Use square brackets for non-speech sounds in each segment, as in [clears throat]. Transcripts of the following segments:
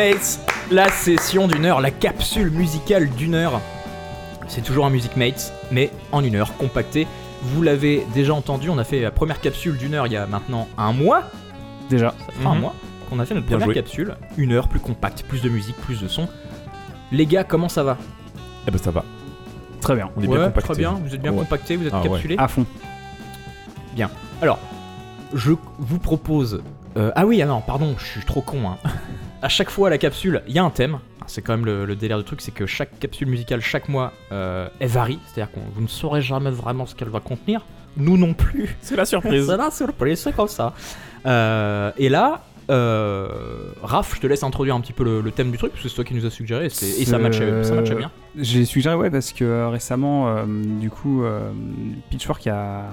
Mates, la session d'une heure, la capsule musicale d'une heure. C'est toujours un Music Mates, mais en une heure, compacté. Vous l'avez déjà entendu, on a fait la première capsule d'une heure il y a maintenant un mois. Déjà. Ça fait un Mhm. mois qu'on a fait notre Bien première joué. capsule. Une heure, plus compacte, plus de musique, plus de son. Les gars, comment ça va? Eh ben ça va. Très bien. On est Ouais, bien compacté. Très bien, vous êtes bien Ouais. compacté, vous êtes Ah ouais. capsulé. À fond. Alors, je vous propose. euh, ah oui, ah non, pardon, je suis trop con. hein. À chaque fois, la capsule, il y a un thème. C'est quand même le, le délire du truc, c'est que chaque capsule musicale, chaque mois, euh, elle varie. C'est-à-dire que vous ne saurez jamais vraiment ce qu'elle va contenir. Nous non plus. [laughs] C'est la surprise. C'est la surprise, c'est comme ça. Euh, et là, euh, Raph, je te laisse introduire un petit peu le, le thème du truc, parce que c'est toi qui nous as suggéré, et, c'est- et ça matchait, ça matchait bien. J'ai suggéré, ouais, parce que euh, récemment, euh, du coup, euh, Pitchfork a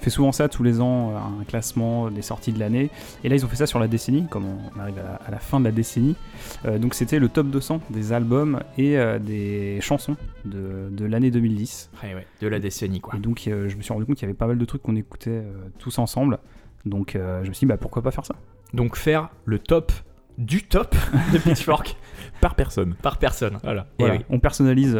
fait souvent ça tous les ans, euh, un classement des sorties de l'année. Et là, ils ont fait ça sur la décennie, comme on arrive à la, à la fin de la décennie. Euh, donc, c'était le top 200 des albums et euh, des chansons de, de l'année 2010. Ouais, ouais, de la décennie, quoi. Et donc, euh, je me suis rendu compte qu'il y avait pas mal de trucs qu'on écoutait tous ensemble. Donc, je me suis dit, bah, pourquoi pas faire ça? Donc, faire le top du top de [laughs] Pitchfork Par personne. par personne. Voilà. Et Voilà. oui. On personnalise,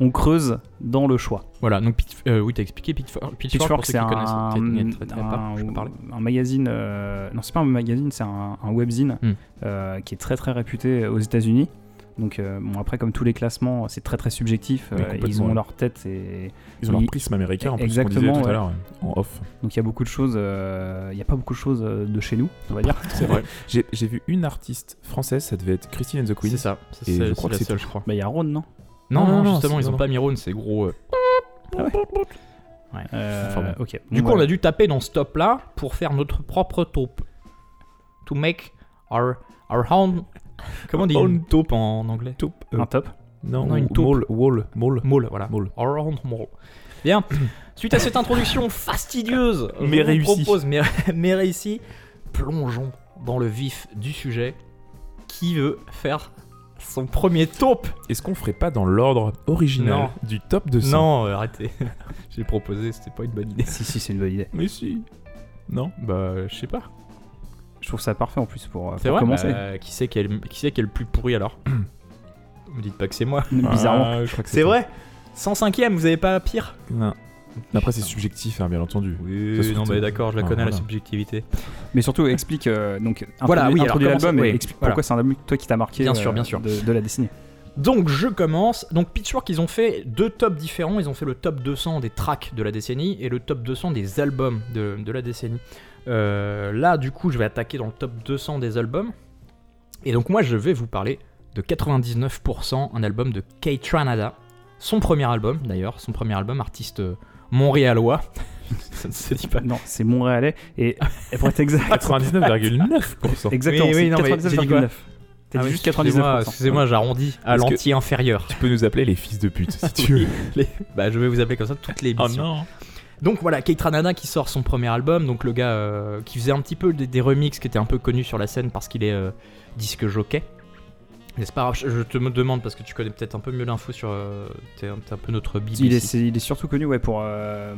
on creuse dans le choix. Voilà, donc euh, oui, t'as expliqué Pitchfork, Pitchfork, c'est un, un- un magazine. euh, non, c'est pas un magazine, c'est un, un webzine Hmm. euh, qui est très très réputé aux États-Unis. Donc, euh, bon, après, comme tous les classements, c'est très très subjectif. Oui, euh, ils ont leur tête et Ils ont leur prisme américain en plus, Exactement, disait tout ouais. à l'heure en off. donc il y a beaucoup de choses. euh, Il n'y a pas beaucoup de choses euh, de chez nous, on va dire. [laughs] C'est vrai. [laughs] J'ai vu une artiste française, ça devait être Christine and the Queen. C'est ça, c'est Et je crois que la c'est seule, tout. je crois. Bah, il y a Ron, non? Non, Non, justement, ils ont pas Miron, c'est gros. euh. Euh, Enfin bon. Ok. Du coup, on a dû taper dans ce top là pour faire notre propre taupe. To make our, our own. Comment on dit une taupe en anglais? Taupe. euh, un top? non, une taupe. Wall. Mole. Mole, voilà. Mole. Our own mole. Bien. [coughs] Suite à cette introduction fastidieuse, [coughs] je Mais vous réussie. propose, mais, [laughs] mais réussie, plongeons dans le vif du sujet. Qui veut faire son premier taupe Est-ce qu'on ferait pas dans l'ordre original Non. du top 200 Non, euh, arrêtez. [laughs] J'ai proposé, c'était pas une bonne idée. si, si, c'est une bonne idée. Mais si. Non Bah, je sais pas. Je trouve ça parfait en plus pour, euh, C'est pour vrai commencer. Bah, Qui c'est qui, est le- qui c'est qui est le plus pourri alors [clears throat] Me dites pas que c'est moi. Bizarrement. Ah, je crois que C'est vrai 105ème, vous avez pas pire? Non. Après, c'est subjectif, hein, bien entendu. Oui, non, mais d'accord, je la Ah, connais la subjectivité. Mais surtout, explique euh, donc Voilà, oui, introduis l'album et oui, explique voilà. pourquoi c'est un album toi qui t'a marqué Bien sûr, euh, bien sûr. De, de la décennie. Donc je commence. Donc Pitchfork, ils ont fait deux tops différents. Ils ont fait le top 200 des tracks de la décennie et le top 200 des albums de, de la décennie. Euh, là, du coup, je vais attaquer dans le top 200 des albums. Et donc moi, je vais vous parler de 99%, un album de Kate Tranada. Son premier album, d'ailleurs, son premier album, artiste euh, montréalois. [laughs] Ça ne se dit pas. Non, c'est Montréalais et, et pour être exact, [laughs] 99,9%. exactement, Oui, oui, c'est non, mais j'ai dit quoi 99,9. T'as Ah dit oui, juste excusez-moi, 99%. Excusez-moi, j'arrondis à l'entier inférieur. Tu peux nous appeler les fils de pute si tu veux. Les- Bah, je vais vous appeler comme ça toutes les Oh émissions. non Donc voilà, Kate Ranada qui sort son premier album, donc le gars euh, qui faisait un petit peu des, des remixes, qui était un peu connu sur la scène parce qu'il est euh, disque jockey. Mais c'est pas grave, je te me demande parce que tu connais peut-être un peu mieux l'info sur. euh, T'es un, peu notre bible. Il est, il surtout connu ouais, pour, euh,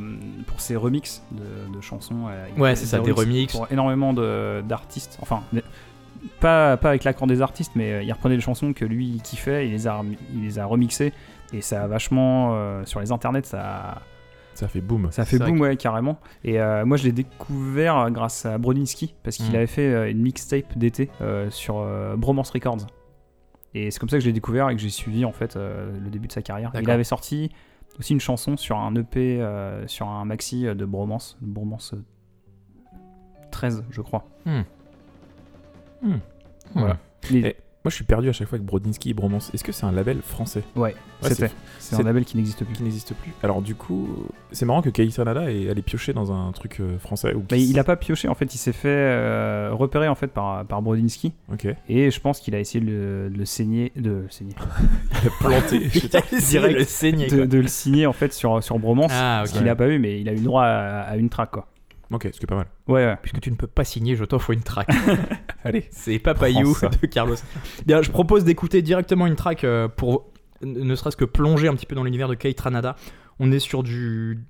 pour ses remixes de, de chansons. euh, Ouais, c'est ça, des remixes. Pour énormément de- d'artistes. Enfin, pas, pas avec l'accord des artistes, mais euh, il reprenait des chansons que lui il kiffait, il les a, il les a remixées. Et ça a vachement. euh, sur les internets, ça a, Ça fait boum. Ça a fait boom, ouais, carrément. Et euh, moi, je l'ai découvert grâce à Brodinski, parce qu'il Mm. avait fait une mixtape d'été euh, sur euh, Bromance Records. Et c'est comme ça que je l'ai découvert et que j'ai suivi en fait euh, le début de sa carrière. Il avait sorti aussi une chanson sur un EP, euh, sur un maxi de Bromance, Bromance euh, 13, je crois. Hmm. Voilà. Et- Et- Moi, je suis perdu à chaque fois avec Brodinski et Bromance. Est-ce que c'est un label français? Ouais, Ouais, c'était. c'est- un label qui n'existe plus. qui n'existe plus Alors, du coup, c'est marrant que Kate Ranada est allé piocher dans un truc euh, français. Ou Bah, il a pas pioché, en fait, il s'est fait euh, repérer en fait par, par Brodinski. Ok. Et je pense qu'il a essayé de le, saigner, de le saigner, [laughs] [laughs] Il a planté. Direct le saigner. de, quoi. de le signer en fait sur, sur Bromance. Ah, Ce qu'il a pas eu, mais il a eu le droit à, à une track quoi. Ok, ce qui est pas mal. Ouais, ouais. Puisque tu ne peux pas signer, je t'offre une track. [laughs] Allez. C'est Papayou de Carlos. Bien, je propose d'écouter directement une track euh, pour ne serait-ce que plonger un petit peu dans l'univers de Kate Ranada. On est sur du,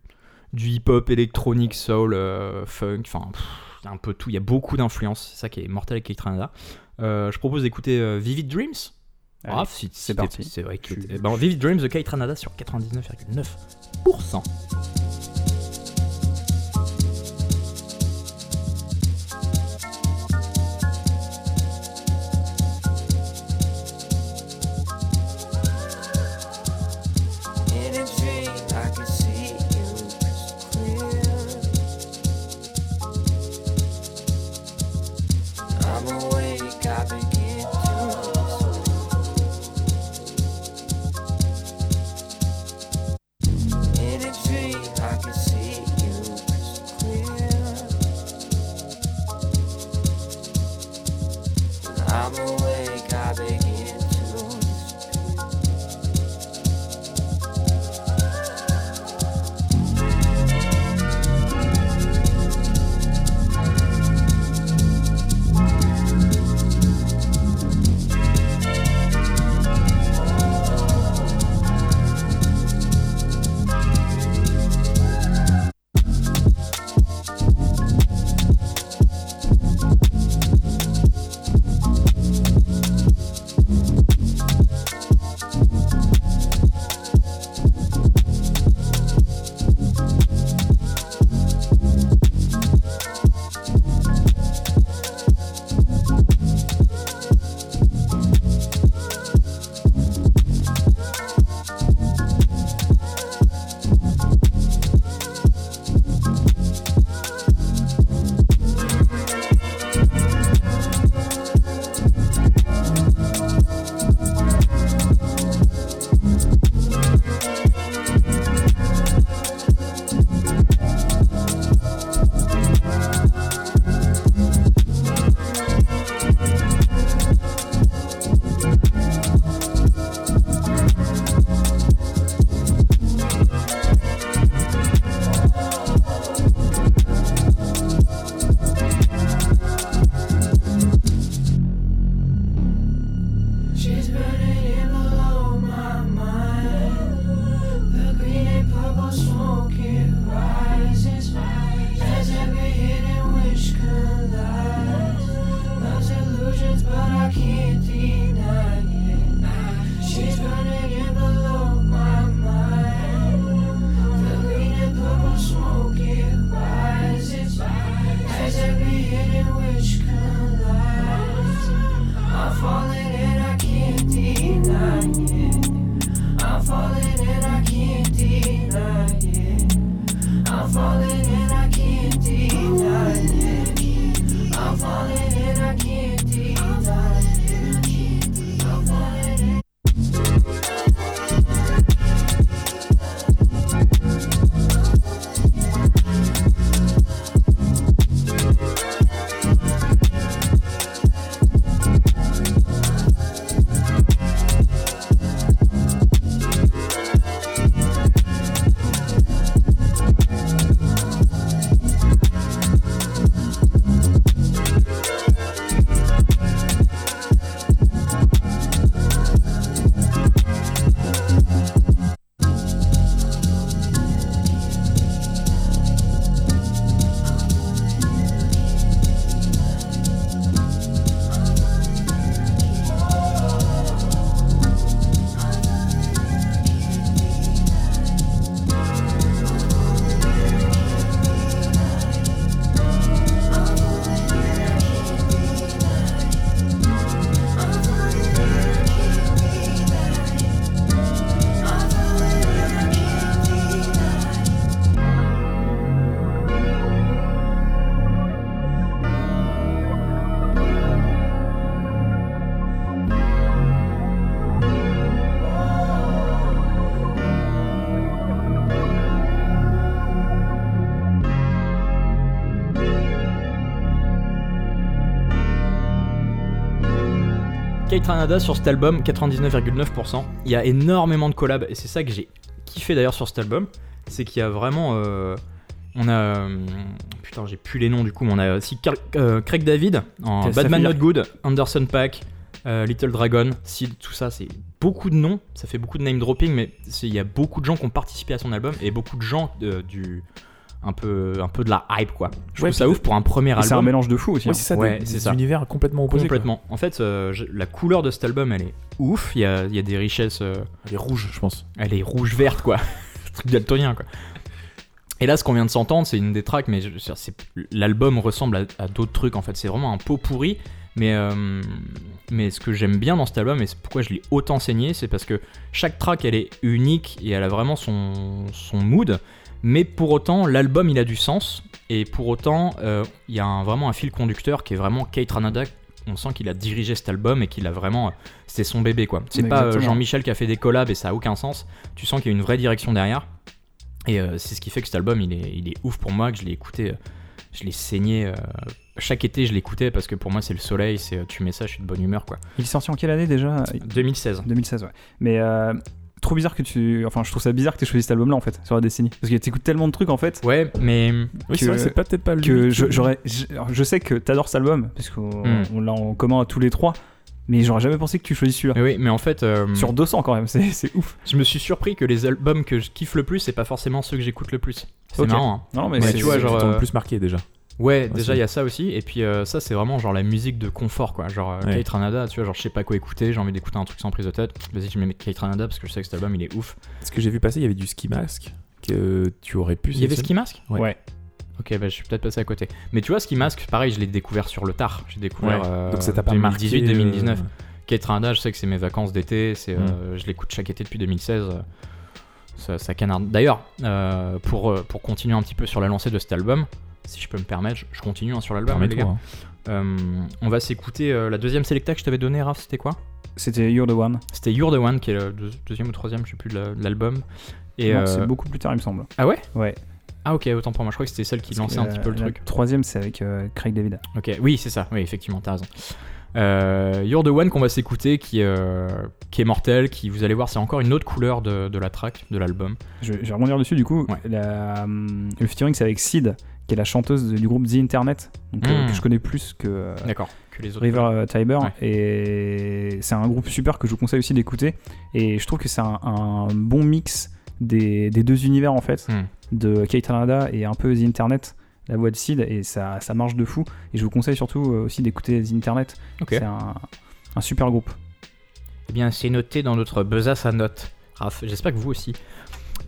du hip-hop électronique, soul, euh, funk, enfin, pff, il y a un peu tout, il y a beaucoup d'influence, c'est ça qui est mortel avec Kate Ranada. Euh, je propose d'écouter euh, Vivid Dreams. Allez, Ah, si- c'est si parti. C'est vrai que Tu- t'es- ben, Vivid Dreams de Kate Ranada sur 99,9%. Kate Ranada sur cet album, 99,9%. Il y a énormément de collabs et c'est ça que j'ai kiffé d'ailleurs sur cet album. C'est qu'il y a vraiment. euh, on a. euh, putain, j'ai plus les noms du coup, mais on a aussi Car- euh, Craig David en fait Not Good, Anderson Pack, Little Dragon, Seal, tout ça, c'est beaucoup de noms. Ça fait beaucoup de name dropping, mais il y a beaucoup de gens qui ont participé à son album et beaucoup de gens du. Un peu, un peu de la hype quoi. Je Ouais, trouve ça ouf pour un premier Et C'est un album. mélange de fou aussi. Ouais, hein. c'est ça, Ouais, des, c'est des ça. univers complètement opposés. quoi. Complètement. En fait, euh, je- la couleur de cet album, elle est ouf. Il y a, il y a des richesses. euh, Elle est rouge, je pense. elle est rouge-verte, quoi. [laughs] truc daltonien, quoi. Et là, ce qu'on vient de s'entendre, c'est une des tracks, mais l'album ressemble à, à d'autres trucs, en fait. C'est vraiment un pot pourri. Mais, euh, mais ce que j'aime bien dans cet album, et c'est pourquoi je l'ai autant saigné, c'est parce que chaque track, elle est unique et elle a vraiment son, son mood. Mais pour autant, l'album, il a du sens. Et pour autant, euh, il y a un- vraiment un fil conducteur qui est vraiment Kate Ranada. On sent qu'il a dirigé cet album et qu'il a vraiment. C'est son bébé, quoi. C'est pas euh. Jean-Michel qui a fait des collabs et ça a aucun sens. Tu sens qu'il y a une vraie direction derrière. Et euh, c'est ce qui fait que cet album, il est, il est ouf pour moi, que je l'ai écouté. euh, je l'ai saigné. euh, chaque été, je l'écoutais parce que pour moi, c'est le soleil. C'est euh, tu mets ça, je suis de bonne humeur, quoi. Il est sorti en quelle année déjà? 2016. 2016, ouais. Mais euh, trop bizarre que tu. Enfin, je trouve ça bizarre que tu aies choisi cet album-là en fait, sur la décennie. Parce que t'écoutes tellement de trucs en fait. Ouais, mais. Oui, c'est vrai, c'est pas- peut-être pas lui. que je, j'aurais, je, sais que t'adores cet album, parce qu'on Mm. on l'a en commun tous les trois, mais j'aurais jamais pensé que tu choisis celui-là. oui, mais en fait. euh, Sur 200 quand même, [laughs] c'est, c'est ouf. Je me suis surpris que les albums que je kiffe le plus, c'est pas forcément ceux que j'écoute le plus. C'est Ok. marrant. hein. Non, mais c'est, tu vois, c'est- genre, qui t'ont euh, le plus marqué déjà. Ouais, Aussi. déjà il y a ça aussi. Et puis euh, ça, c'est vraiment genre la musique de confort, quoi. Genre euh, Ouais. Kate Ranada, tu vois, genre je sais pas quoi écouter, j'ai envie d'écouter un truc sans prise de tête. Vas-y, je mets Kate Ranada parce que je sais que cet album il est ouf. Ce que j'ai vu passer, il y avait du ski mask que tu aurais pu. Il y avait. Ski Mask Ouais. Ouais. Ok, bah je suis peut-être passé à côté. Mais tu vois, Ski Mask, pareil, je l'ai découvert sur le tard. J'ai découvert Ouais. euh, Donc ça t'a pas marqué, 2018-2019. euh, Kate Ranada, je sais que c'est mes vacances d'été, c'est, Mm. euh, je l'écoute chaque été depuis 2016. euh, Ça, ça canarde. D'ailleurs, pour, pour continuer un petit peu sur la lancée de cet album, si je peux me permettre, je, continue hein, sur l'album. les Permets-toi. gars. hein. Euh, on va s'écouter euh, la deuxième selecta que je t'avais donnée, Raph, c'était quoi? C'était You're the One. C'était You're the One, qui est le deux- deuxième ou troisième, je sais plus, de la- de l'album. Et, Non, euh, C'est beaucoup plus tard, il me semble. Ah ouais? Ouais. Ah ok, autant pour moi, je crois que c'était celle qui lançait un petit peu le la truc. troisième, c'est avec euh, Craig David. Ok, oui, c'est ça, oui, effectivement, t'as raison. Euh, You're the One qu'on va s'écouter, qui, euh, qui est mortel, qui, vous allez voir, c'est encore une autre couleur de, de la track, de l'album. Je, je vais rebondir dessus du coup. Ouais. La, hum, le featuring, c'est avec Sid, qui est la chanteuse du groupe The Internet, donc, euh, Mm. que je connais plus que. euh, D'accord, que les autres. River euh, Tiber Ouais. et c'est un groupe super que je vous conseille aussi d'écouter et je trouve que c'est un, un bon mix des, des deux univers en fait Hmm. de Kate Ranada et un peu The Internet la voix de Sid et ça, ça marche de fou et je vous conseille surtout euh, aussi d'écouter The Internet Ok. c'est un, un super groupe Eh bien, c'est noté dans notre besace à notes. Raph, j'espère que vous aussi.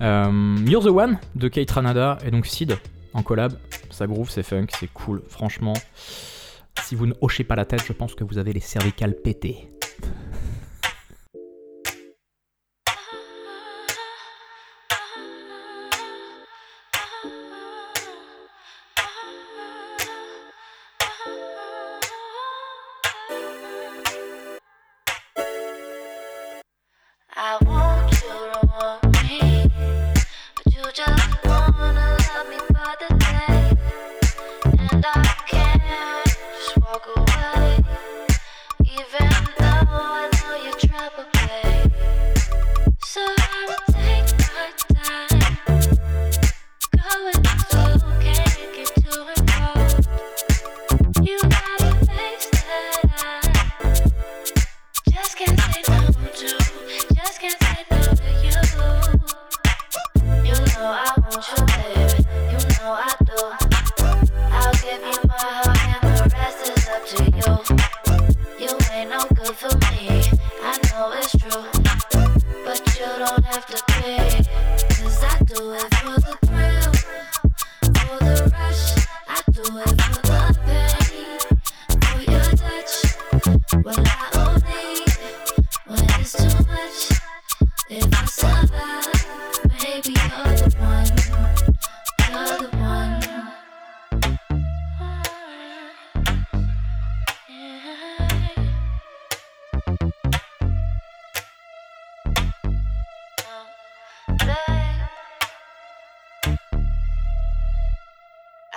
Euh, You're the One de Kate Ranada et donc Sid en collab. Ça groove, c'est funk, c'est cool. Franchement, si vous ne hochez pas la tête, je pense que vous avez les cervicales pétées.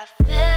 Feel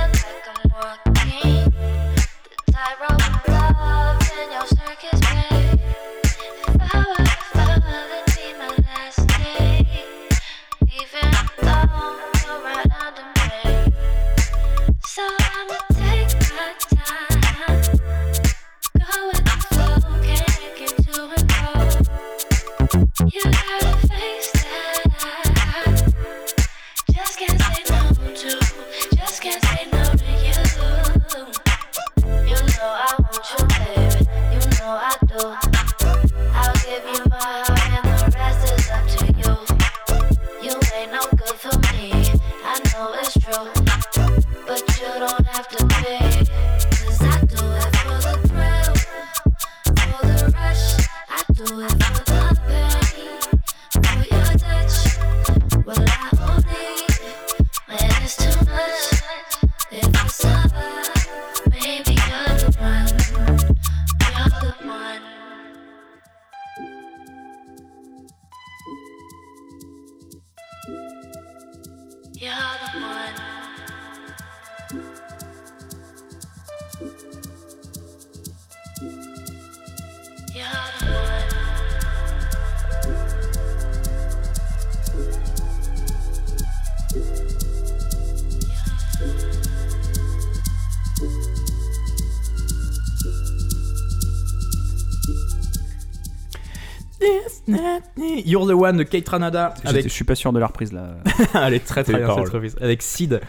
One de Kate Ranada avec Je suis pas sûr de la reprise là. [laughs] elle est très très bien cette reprise. Avec Sid.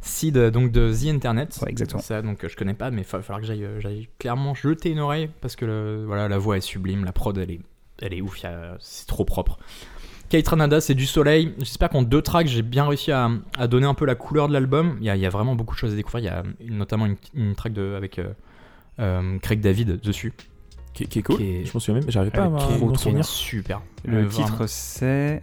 Sid euh, donc de The Internet. Ouais, exactement. ça donc euh, je connais pas mais il va falloir que j'aille euh, j'aille clairement jeter une oreille parce que le- voilà la voix est sublime la prod elle est elle est ouf il y a- c'est trop propre. Kate Ranada c'est du soleil. J'espère qu'en deux tracks j'ai bien réussi à, à donner un peu la couleur de l'album. Il y, a, il y a vraiment beaucoup de choses à découvrir. Il y a notamment une, une track de, avec euh, euh, Craig David dessus Qui, qui est cool. Qui est- Je m'en souviens même, mais j'arrive pas à Avec m'en est est souvenir. super Le Euh, titre c'est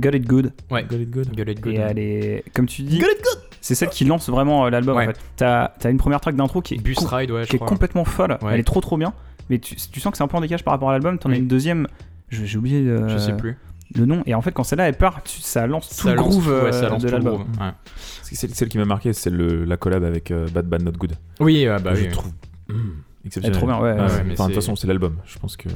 Got It Good. ouais Good, good. Get It Good. Et elle est, comme tu dis, Get It Good c'est celle qui lance vraiment euh, l'album Ouais. en fait. T'as as une première track d'intro qui est, Bus com- Ride ouais je qui est crois complètement folle. Ouais. Elle est trop trop bien. Mais tu, tu sens que c'est un peu en décalage par rapport à l'album. T'en as Oui. une deuxième. je- J'ai oublié euh, je sais plus le nom. Et en fait, quand celle-là elle part, tu- ça lance tout ça le groove ouais, euh, ça lance de tout le l'album. groove, ouais. Parce que Celle, celle qui m'a marqué, c'est le- la collab avec euh, Bad Bad Not Good. Oui, euh, bah je oui. trouve mm, est exceptionnel. trop bien, ouais. Ouais. mais Enfin, de toute façon, c'est l'album. Je pense que.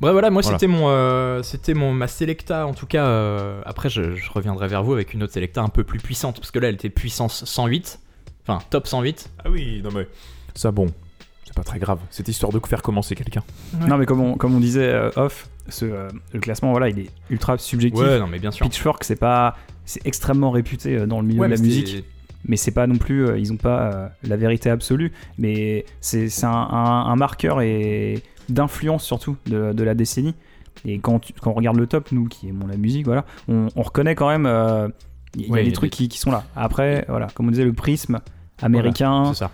Bref, voilà, moi Voilà. c'était mon, euh, c'était mon ma selecta en tout cas. euh, après, je, je reviendrai vers vous avec une autre selecta un peu plus puissante parce que là, elle était puissance 108, enfin top 108. Ah oui, non mais. Ça, bon. C'est pas très grave. C'est histoire de faire commencer quelqu'un. Non, mais comme on, comme on disait euh, off, ce, euh, le classement, voilà, il est ultra subjectif. Ouais, non, mais bien sûr. Pitchfork, c'est pas, c'est extrêmement réputé dans le milieu Ouais, de la musique. Mais c'est pas non plus euh, ils ont pas euh, la vérité absolue mais c'est un, un- un marqueur et d'influence surtout de, de la décennie et quand, tu- quand on regarde le top nous qui aimons la musique voilà on, on reconnaît quand même euh, il y a Ouais, il y des trucs des- qui, qui sont là après voilà comme on disait le prisme américain C'est ça.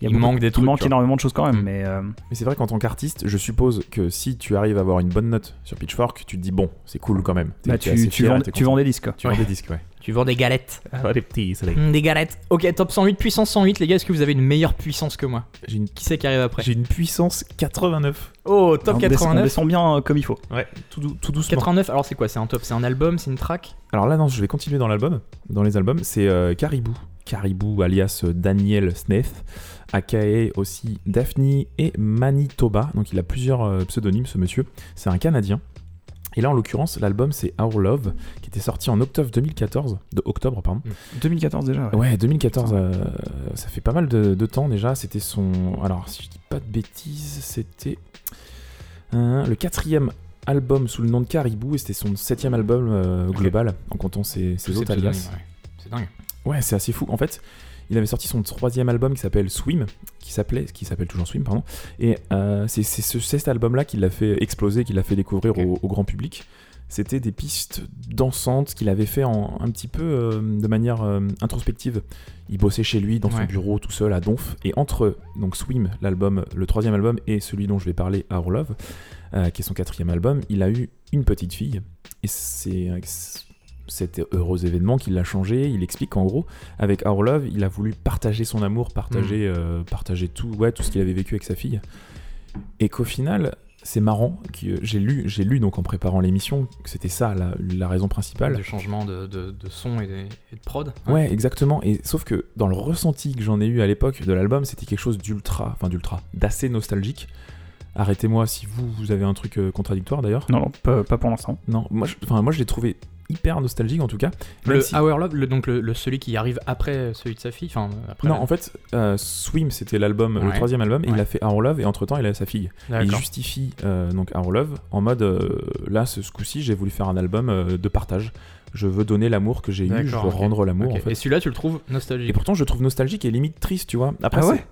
il, y a il beaucoup- manque des il énormément de choses quand même Mm. mais euh, Mais c'est vrai qu'en tant qu'artiste, je suppose que si tu arrives à avoir une bonne note sur Pitchfork, tu te dis bon, c'est cool quand même. Bah, tu, tu, fier vends, tu vends des disques quoi. Tu vends des disques, ouais. Tu vends des galettes. Ah, des petits, c'est Mm, des galettes. Ok, top 108, puissance 108, les gars, est-ce que vous avez une meilleure puissance que moi? J'ai une, Qui c'est qui arrive après? J'ai une puissance 89. Oh, top on descend, on 89. descend bien euh, comme il faut Ouais, tout, dou- tout doucement. 89, alors c'est quoi? C'est un top C'est un album C'est une track? Alors là, non, je vais continuer dans l'album, dans les albums. C'est euh, Caribou. Caribou alias euh, Daniel Smith, aka aussi Daphne et Manitoba. Donc il a plusieurs euh, pseudonymes, ce monsieur. C'est un Canadien. Et là, en l'occurrence, l'album c'est Our Love, qui était sorti en octobre 2014. De octobre, pardon. 2014 déjà ouais. Ouais, 2014, euh, ça fait pas mal de, de temps déjà. C'était son. Alors, si je dis pas de bêtises, c'était euh, le quatrième album sous le nom de Caribou et c'était son septième album euh, global en comptant ses, autres alias. ouais. C'est dingue. Ouais, c'est assez fou. En fait, il avait sorti son troisième album qui s'appelle Swim, qui s'appelait, qui s'appelle toujours Swim, pardon. Et euh, c'est ce- cet album-là qui l'a fait exploser, qui l'a fait découvrir au, au grand public. C'était des pistes dansantes qu'il avait fait en, un petit peu euh, de manière euh, introspective. Il bossait chez lui, dans son bureau, tout seul, à Donf. Et entre donc Swim, l'album, le troisième album, et celui dont je vais parler, Our Love, qui est son quatrième album, il a eu une petite fille. Et c'est cet heureux événement qui l'a changé. Il explique qu'en gros, avec Our Love, il a voulu partager son amour, partager, Mm. euh, partager tout, ouais, tout ce qu'il avait vécu avec sa fille. Et qu'au final, c'est marrant, que j'ai lu, j'ai lu donc en préparant l'émission que c'était ça la, la raison principale. De changement de, de, de son et de, et de prod. Ouais, exactement. Et sauf que dans le ressenti que j'en ai eu à l'époque de l'album, c'était quelque chose d'ultra, enfin d'ultra, d'assez nostalgique. Arrêtez-moi si vous, vous avez un truc euh, contradictoire d'ailleurs. non non pas, pas pour l'instant Non, moi, je, enfin, moi je l'ai trouvé hyper nostalgique en tout cas. Le si- Our Love, le- donc le, le- celui qui arrive après celui de sa fille. Enfin, après. Non, la- en fait, euh, Swim c'était l'album, le Ouais. troisième album, et il a fait Our Love, et entre temps il a sa fille. Et il justifie euh, donc Our Love en mode euh, là, ce, ce coup-ci, j'ai voulu faire un album euh, de partage. Je veux donner l'amour que j'ai eu, je veux rendre l'amour Ok. en fait. Et celui-là, tu le trouves Et nostalgique. pourtant, je le trouve nostalgique et limite triste, tu vois. Après, Ah ouais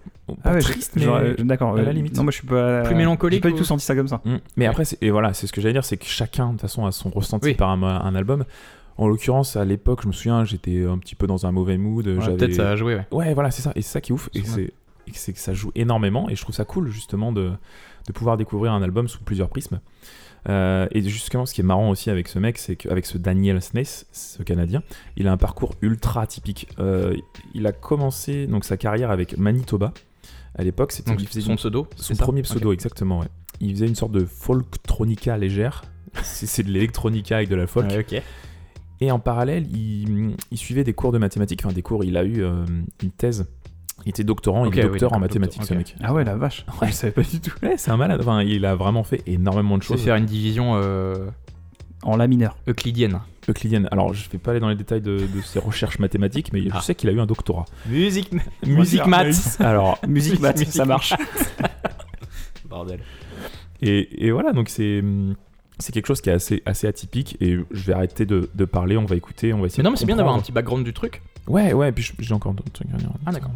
ah ouais triste, mais. euh, d'accord à la euh, limite. non moi je suis pas Plus mélancolique j'ai pas du ou- tout senti ça comme ça Mm. Mais Ouais. après, c'est- et voilà, c'est ce que j'allais dire, c'est que chacun, de toute façon, a son ressenti Oui. par un, un album. En l'occurrence, à l'époque, je me souviens, j'étais un petit peu dans un mauvais mood. Ouais. Peut-être ça a joué, ouais. Ouais, voilà, c'est ça. Et c'est ça qui est ouf. Et c'est, et c'est que ça joue énormément. Et je trouve ça cool, justement, de, de pouvoir découvrir un album sous plusieurs prismes. Euh, et justement, ce qui est marrant aussi avec ce mec, c'est qu'avec ce Daniel Smith, ce Canadien, il a un parcours ultra atypique. Euh, il a commencé donc sa carrière avec Manitoba. À l'époque, c'était son une- pseudo. son premier pseudo, exactement. Ouais. Il faisait une sorte de folktronica légère. [laughs] c'est, de l'électronica avec de la folk. Et en parallèle, il, il suivait des cours de mathématiques, enfin des cours, il a eu euh, une thèse. Il était doctorant, Ok, il est oui, docteur en mathématiques, docteur, ce mec. Ah ouais, la vache. Ouais. Je savais pas du tout. Ouais, c'est un malade. Enfin, il a vraiment fait énormément de C'est choses. faire une division euh, En la mineur. euclidienne. Euclidienne. Alors, je vais pas aller dans les détails de, de ses recherches mathématiques, mais Ah. je sais qu'il a eu un doctorat. Musique, [laughs] [laughs] Musique maths. Alors, Musique maths, Musique ça marche. [laughs] Bordel. et, et voilà, donc c'est c'est quelque chose qui est assez, assez atypique. Et je vais arrêter de, de parler, on va écouter, on va essayer Mais non, mais c'est bien d'avoir un petit background du truc. Ouais, ouais, puis j'ai encore d'autres trucs à dire. Ah, d'accord.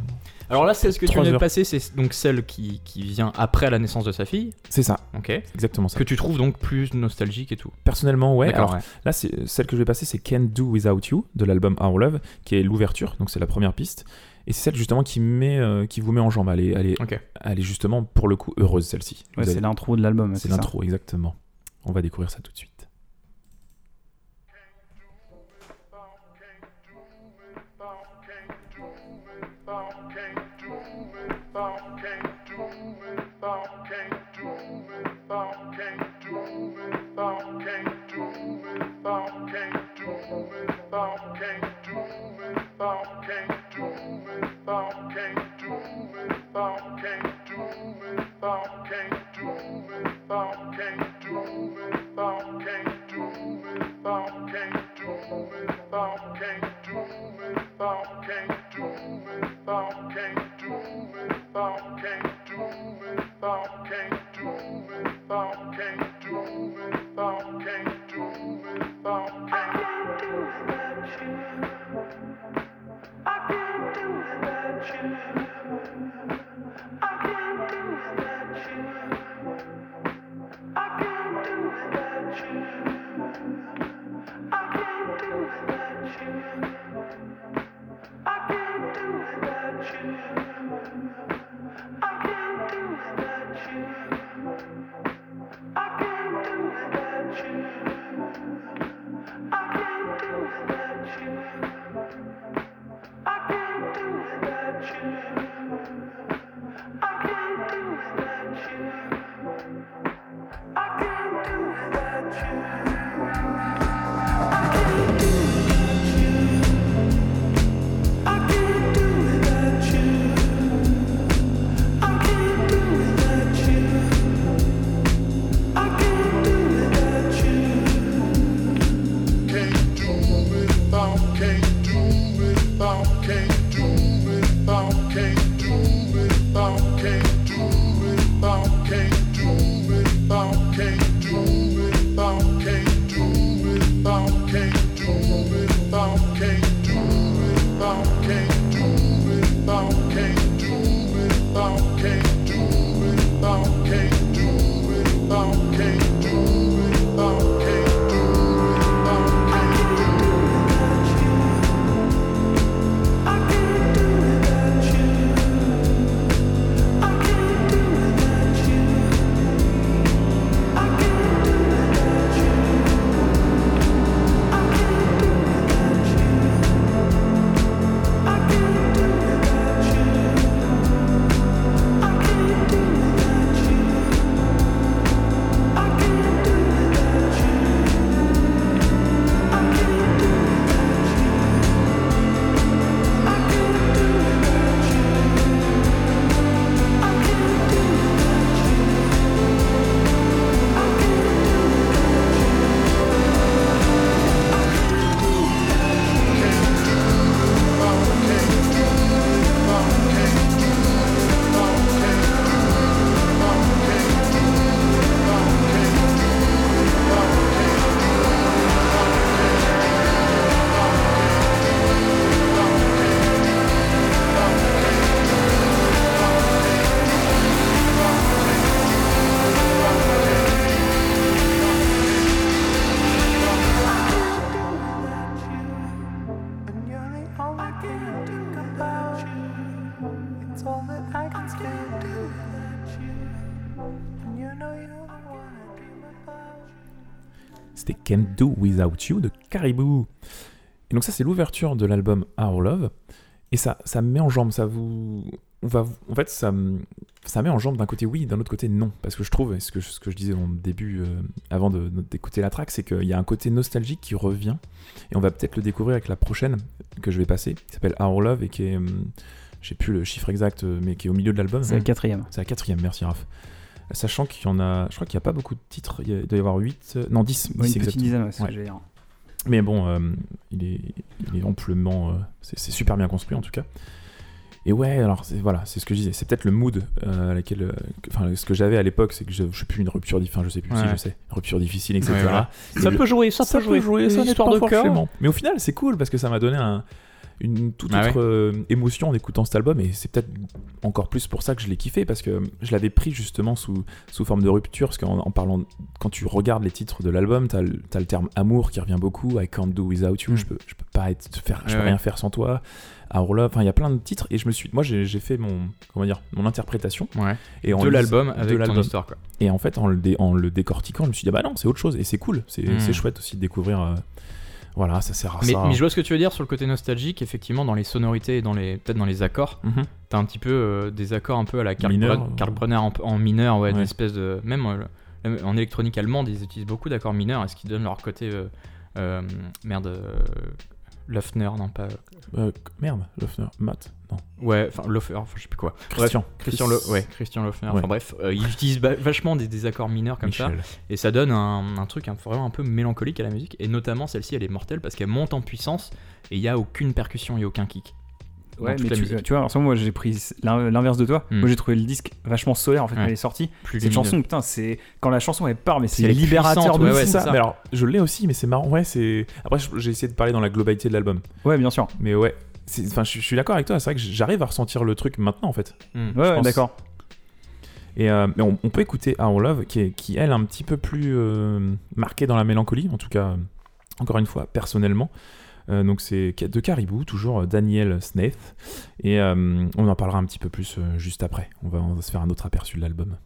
Alors là, celle que tu viens de passer, c'est donc celle qui, qui vient après la naissance de sa fille, C'est ça, ok exactement ça. Que tu trouves donc plus nostalgique et tout. Personnellement, ouais. D'accord, Alors, ouais. Là, c'est celle que je vais passer, c'est Can't Do Without You de l'album Our Love, qui est l'ouverture, donc c'est la première piste. Et c'est celle justement qui, met, euh, qui vous met en jambe. Elle est, elle, est, Ok. elle est justement pour le coup heureuse celle-ci. Ouais, c'est l'intro de l'album. c'est l'intro, exactement. On va découvrir ça tout de suite. Without You de Caribou. Et donc ça c'est l'ouverture de l'album Our Love. Et ça, ça me met en jambe, ça vous... on va, en fait, ça, ça met en jambe d'un côté oui, d'un autre côté non. Parce que je trouve, et ce que, je- ce que je disais au début, euh, avant d'écouter la track, c'est qu'il y a un côté nostalgique qui revient. Et on va peut-être le découvrir avec la prochaine que je vais passer, qui s'appelle Our Love et qui est. hum, j'ai plus le chiffre exact, euh, mais qui est au milieu de l'album. C'est la quatrième. C'est la quatrième, merci Raph. Sachant qu'il y en a, je crois qu'il n'y a pas beaucoup de titres, il doit y avoir 8, non 10, 10 Ouais, une petite exactement. dizaine, ouais, que. Mais bon, euh, il, est, il est amplement. euh, c'est super bien construit en tout cas. Et ouais, alors voilà, c'est ce que je disais. C'est peut-être le mood euh, à laquelle. euh, que- Enfin, ce que j'avais à l'époque, c'est que je, je sais plus une rupture. Enfin, je sais plus si Ouais. je sais. Rupture difficile, etc. Ça le- peut jouer, ça, ça peut jouer. ça Une n'est histoire pas de cœur. forcément. Mais au final, c'est cool parce que ça m'a donné un- une toute Ah autre euh, émotion en écoutant cet album. Et c'est peut-être encore plus pour ça que je l'ai kiffé parce que je l'avais pris justement sous, sous forme de rupture. Parce qu'en en parlant, quand tu regardes les titres de l'album, t'as le, terme amour qui revient beaucoup. I can't do without you. Mm. Je peux, je peux pas être, faire, je peux ouais. rien faire sans toi. Our Love. Enfin, il y a plein de titres et je me suis, moi, j'ai fait mon, comment dire, mon interprétation. Ouais. Et en De l'album de avec ton l'album. histoire, quoi. Et en fait, en le, dé- en le décortiquant, je me suis dit, ah bah non, c'est autre chose. Et c'est cool. C'est Mm. c'est chouette aussi de découvrir. euh, voilà, ça sert à Mais, ça. mais je vois ce que tu veux dire sur le côté nostalgique, effectivement, dans les sonorités et dans les peut-être dans les accords. Mhm. T'as un petit peu euh, des accords un peu à la Karl, Mineur. Karl Brunner en, en mineur, ouais, Ouais. des espèces de. Même euh, en électronique allemande, ils utilisent beaucoup d'accords mineurs, et ce qui donne leur côté. euh, merde. Löffner, non pas. Merde, Löffner, Matt, Ouais, enfin, Löffner, enfin, je sais plus quoi. Christian. Bref, Christian, Chris- Le- ouais, Christian. Ouais. Enfin bref, euh, ils utilisent vachement des, des accords mineurs comme ça. Et ça donne un, un truc un- vraiment un peu mélancolique à la musique. Et notamment, celle-ci, elle est mortelle parce qu'elle monte en puissance et il n'y a aucune percussion et aucun kick. Ouais, mais tu, vois, en ce moment, moi j'ai pris l'in- l'inverse de toi. Hmm. Moi j'ai trouvé le disque vachement solaire en fait quand Ouais. il est sorti. Plus Cette lumineux. chanson, putain, c'est quand la chanson elle part, mais c'est libérateur de ouais, ça. ça. Mais alors, je l'ai aussi, mais c'est marrant. Ouais, c'est. Après, j'ai essayé de parler dans la globalité de l'album. Ouais, bien sûr. Mais ouais. Enfin, je je suis d'accord avec toi. C'est vrai que j'arrive à ressentir le truc maintenant, en fait. Hmm. Ouais, ouais, d'accord. Et euh, mais on, on peut écouter Our Love, qui est, qui elle, un petit peu plus euh, marquée dans la mélancolie. En tout cas, encore une fois, personnellement. Euh, donc c'est de Caribou, toujours euh, Daniel Snaith. Et euh, on en parlera un petit peu plus euh, juste après. On va, on va se faire un autre aperçu de l'album.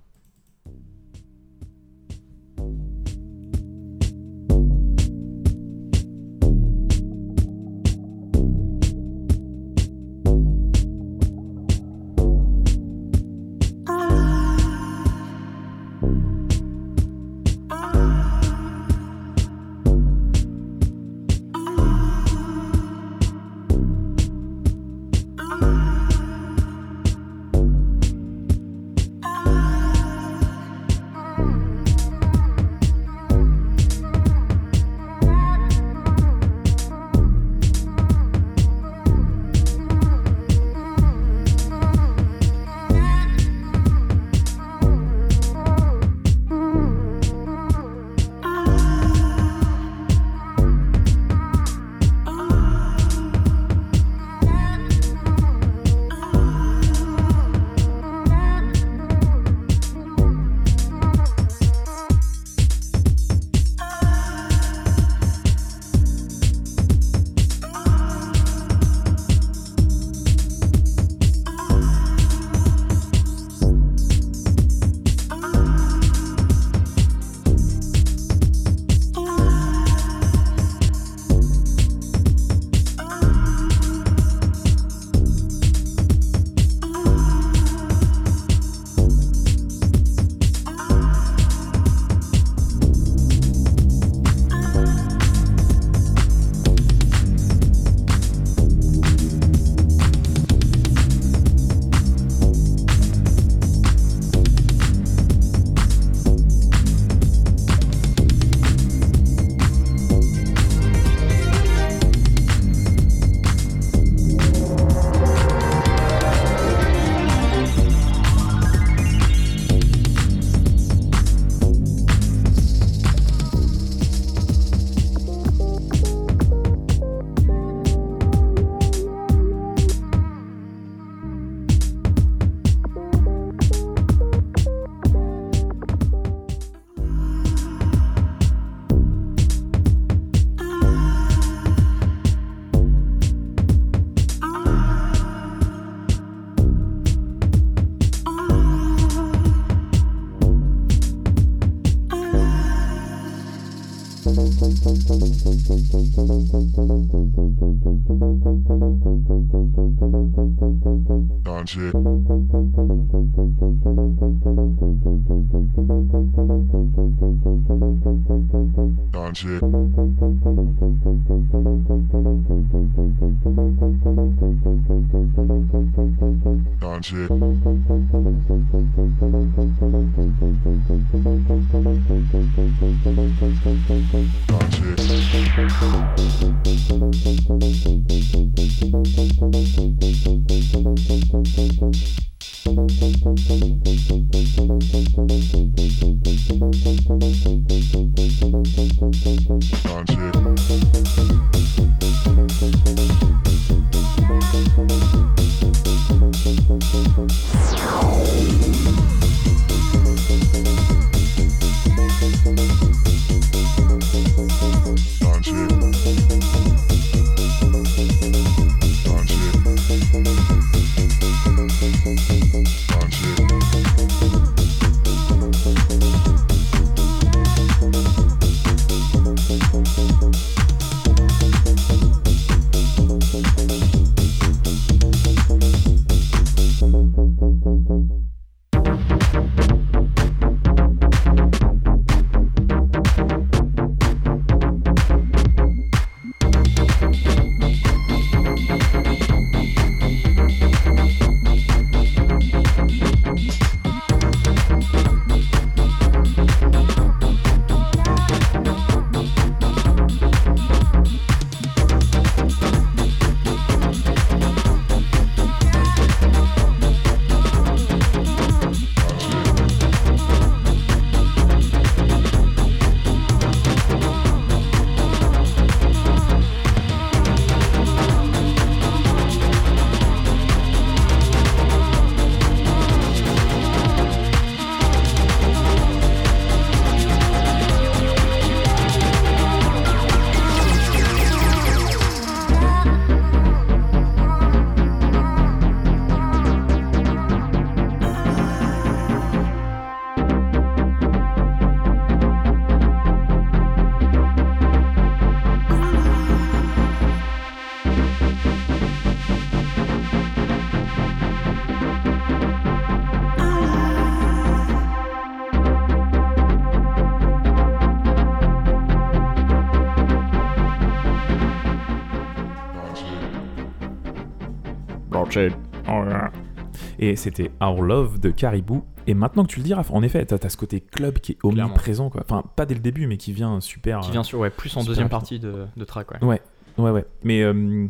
Et c'était Our Love de Caribou. Et maintenant que tu le dis, Raph, en effet, t'as as ce côté club qui est omniprésent, quoi. Enfin, pas dès le début, mais qui vient super. Qui vient sur, ouais, plus en deuxième rapide. partie de, de track, ouais. Ouais, ouais, ouais. Mais euh,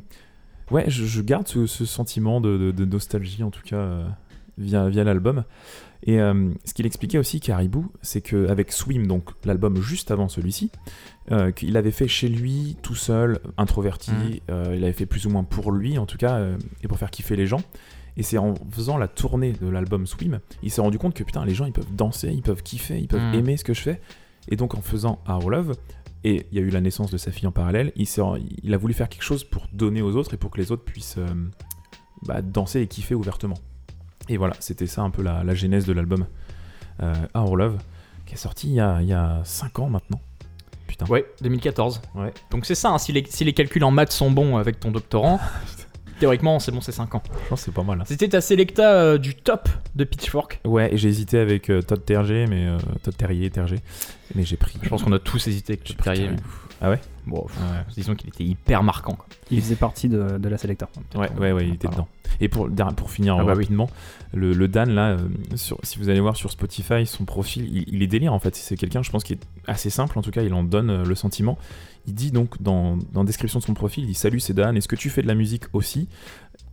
ouais, je, je garde ce, ce sentiment de, de- de nostalgie, en tout cas, euh, via, via l'album. Et euh, ce qu'il expliquait aussi, Caribou, c'est qu'avec Swim, donc l'album juste avant celui-ci, euh, qu'il avait fait chez lui, tout seul, introverti, euh, il avait fait plus ou moins pour lui, en tout cas, et pour faire kiffer les gens. Et c'est en faisant la tournée de l'album Swim, il s'est rendu compte que putain, les gens ils peuvent danser, ils peuvent kiffer, ils peuvent Mhm. aimer ce que je fais. Et donc en faisant Our Love, et il y a eu la naissance de sa fille en parallèle, il, il a voulu faire quelque chose pour donner aux autres et pour que les autres puissent euh, bah, danser et kiffer ouvertement. Et voilà, c'était ça un peu la, la genèse de l'album euh, Our Love, qui est sorti il y a, il y a 5 ans maintenant. Putain. Ouais, 2014. Ouais. Donc c'est ça, hein, si, les, si les calculs en maths sont bons avec ton doctorant, [laughs] théoriquement c'est bon, c'est 5 ans. Je pense que c'est pas mal. hein. C'était ta sélecta euh, du top de Pitchfork. Ouais, et j'ai hésité avec euh, Todd Terger, mais euh, Todd Terrier, Terger, mais j'ai pris. Je pense qu'on a tous hésité avec Todd Terrier. Ah ouais Bon, pff, Ouais. disons qu'il était hyper marquant. quoi. Il faisait partie de, de la Selecta. Ouais, ouais, ouais, il était dedans. Et pour, pour finir Ah bah oui. rapidement, le, le Dan, là, euh, sur- si vous allez voir sur Spotify, son profil, il, il est délire en fait. C'est quelqu'un, je pense, qui est assez simple, en tout cas, il en donne euh, le sentiment. Il dit donc, dans, dans la description de son profil, il dit Salut, c'est Dan, est-ce que tu fais de la musique aussi?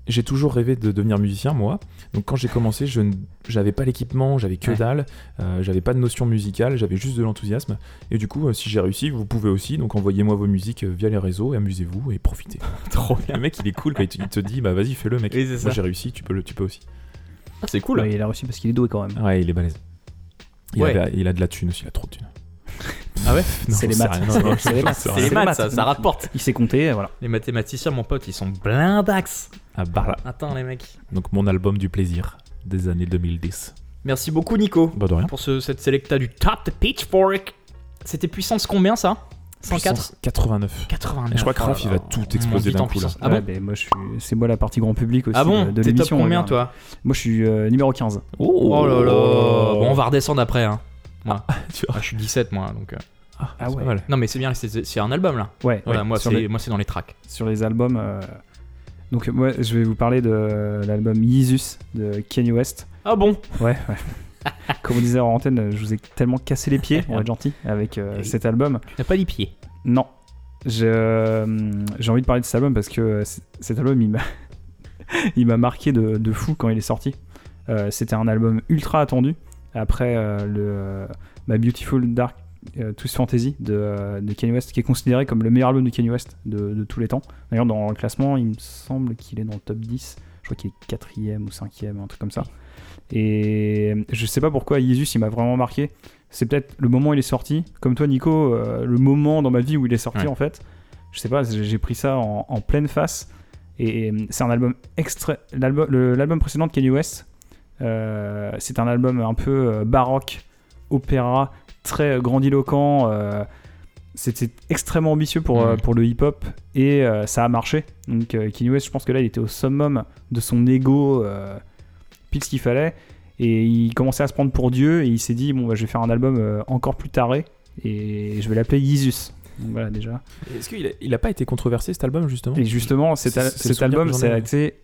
J'ai toujours rêvé de devenir musicien, moi. Donc quand j'ai commencé, je j'avais pas l'équipement, j'avais que Ouais. dalle, euh, j'avais pas de notion musicale, j'avais juste de l'enthousiasme. Et du coup, euh, si j'ai réussi, vous pouvez aussi. Donc envoyez-moi vos musiques euh, via les réseaux et amusez-vous et profitez. [laughs] Trop Le mec, il est cool quand il te, il te dit, bah vas-y, fais-le, mec. Oui, Moi, j'ai réussi, tu peux, le, tu peux aussi. Ah, c'est cool. Ouais, il a réussi parce qu'il est doué quand même. Ouais, il est balèze. Il, Ouais. il a de la thune aussi, il a trop de thune. Ah ouais [laughs] [laughs] C'est les maths. C'est les maths. C'est les maths, ça, ça rapporte. Il sait compter, voilà. Les mathématiciens, mon pote, ils sont blindax. Ah, bah, Attends, les mecs. Donc mon album du plaisir des années 2010. Merci beaucoup, Nico, Bah de rien. pour ce- cette sélecta du top de Pitchfork. C'était puissance combien ça? 104 Puissance 89. 89. Et je crois que oh là Raph, il là, va tout on exploser d'un coup, là. Ah Ouais, bon ben, moi, je suis... C'est moi la partie grand public aussi Ah bon de, de T'es top l'émission. combien regarde. toi? Moi, je suis euh, numéro 15. Oh là là Bon, on va redescendre après. Hein. Moi. [laughs] Tu vois. Ah, je suis 17 moi donc. euh. Ah c'est ouais. Non mais c'est bien, c'est un album là. Ouais, Voilà, ouais, moi c'est les- moi c'est dans les tracks. sur les albums. euh, Donc moi je vais vous parler de l'album Yeezus de Kanye West. Ah bon? Ouais, ouais. [laughs] Comme on disait en antenne, je vous ai tellement cassé les pieds, on va être gentil, avec euh, Et- cet album. Tu n'as pas les pieds. Non. Euh, J'ai envie de parler de cet album parce que cet album [laughs] il m'a marqué de, de fou quand il est sorti. C'était un album ultra attendu après euh, le euh, My Beautiful Dark euh, Twist Fantasy de, euh, de Kanye West, qui est considéré comme le meilleur album de Kanye West de, de tous les temps. D'ailleurs, dans le classement, il me semble qu'il est dans le top 10. Je crois qu'il est quatrième ou cinquième, un truc comme ça. Et je sais pas pourquoi Yeezus, il m'a vraiment marqué. C'est peut-être le moment où il est sorti. Comme toi, Nico, euh, le moment dans ma vie où il est sorti, Ouais. en fait. Je sais pas, j'ai pris ça en, en pleine face. Et euh, c'est un album extra. L'album précédent de Kanye West, euh, c'est un album un peu euh, baroque, opéra, très grandiloquent. euh, C'était extrêmement ambitieux pour, euh, pour le hip-hop et euh, ça a marché. Donc euh, Kanye West, je pense que là, il était au summum de son ego, euh, pile ce qu'il fallait. Et il commençait à se prendre pour Dieu et il s'est dit bon bah, je vais faire un album euh, encore plus taré et je vais l'appeler. Donc voilà déjà. Est-ce qu'il a, il a pas été controversé cet album justement? Et justement cet, al- cet album ça a été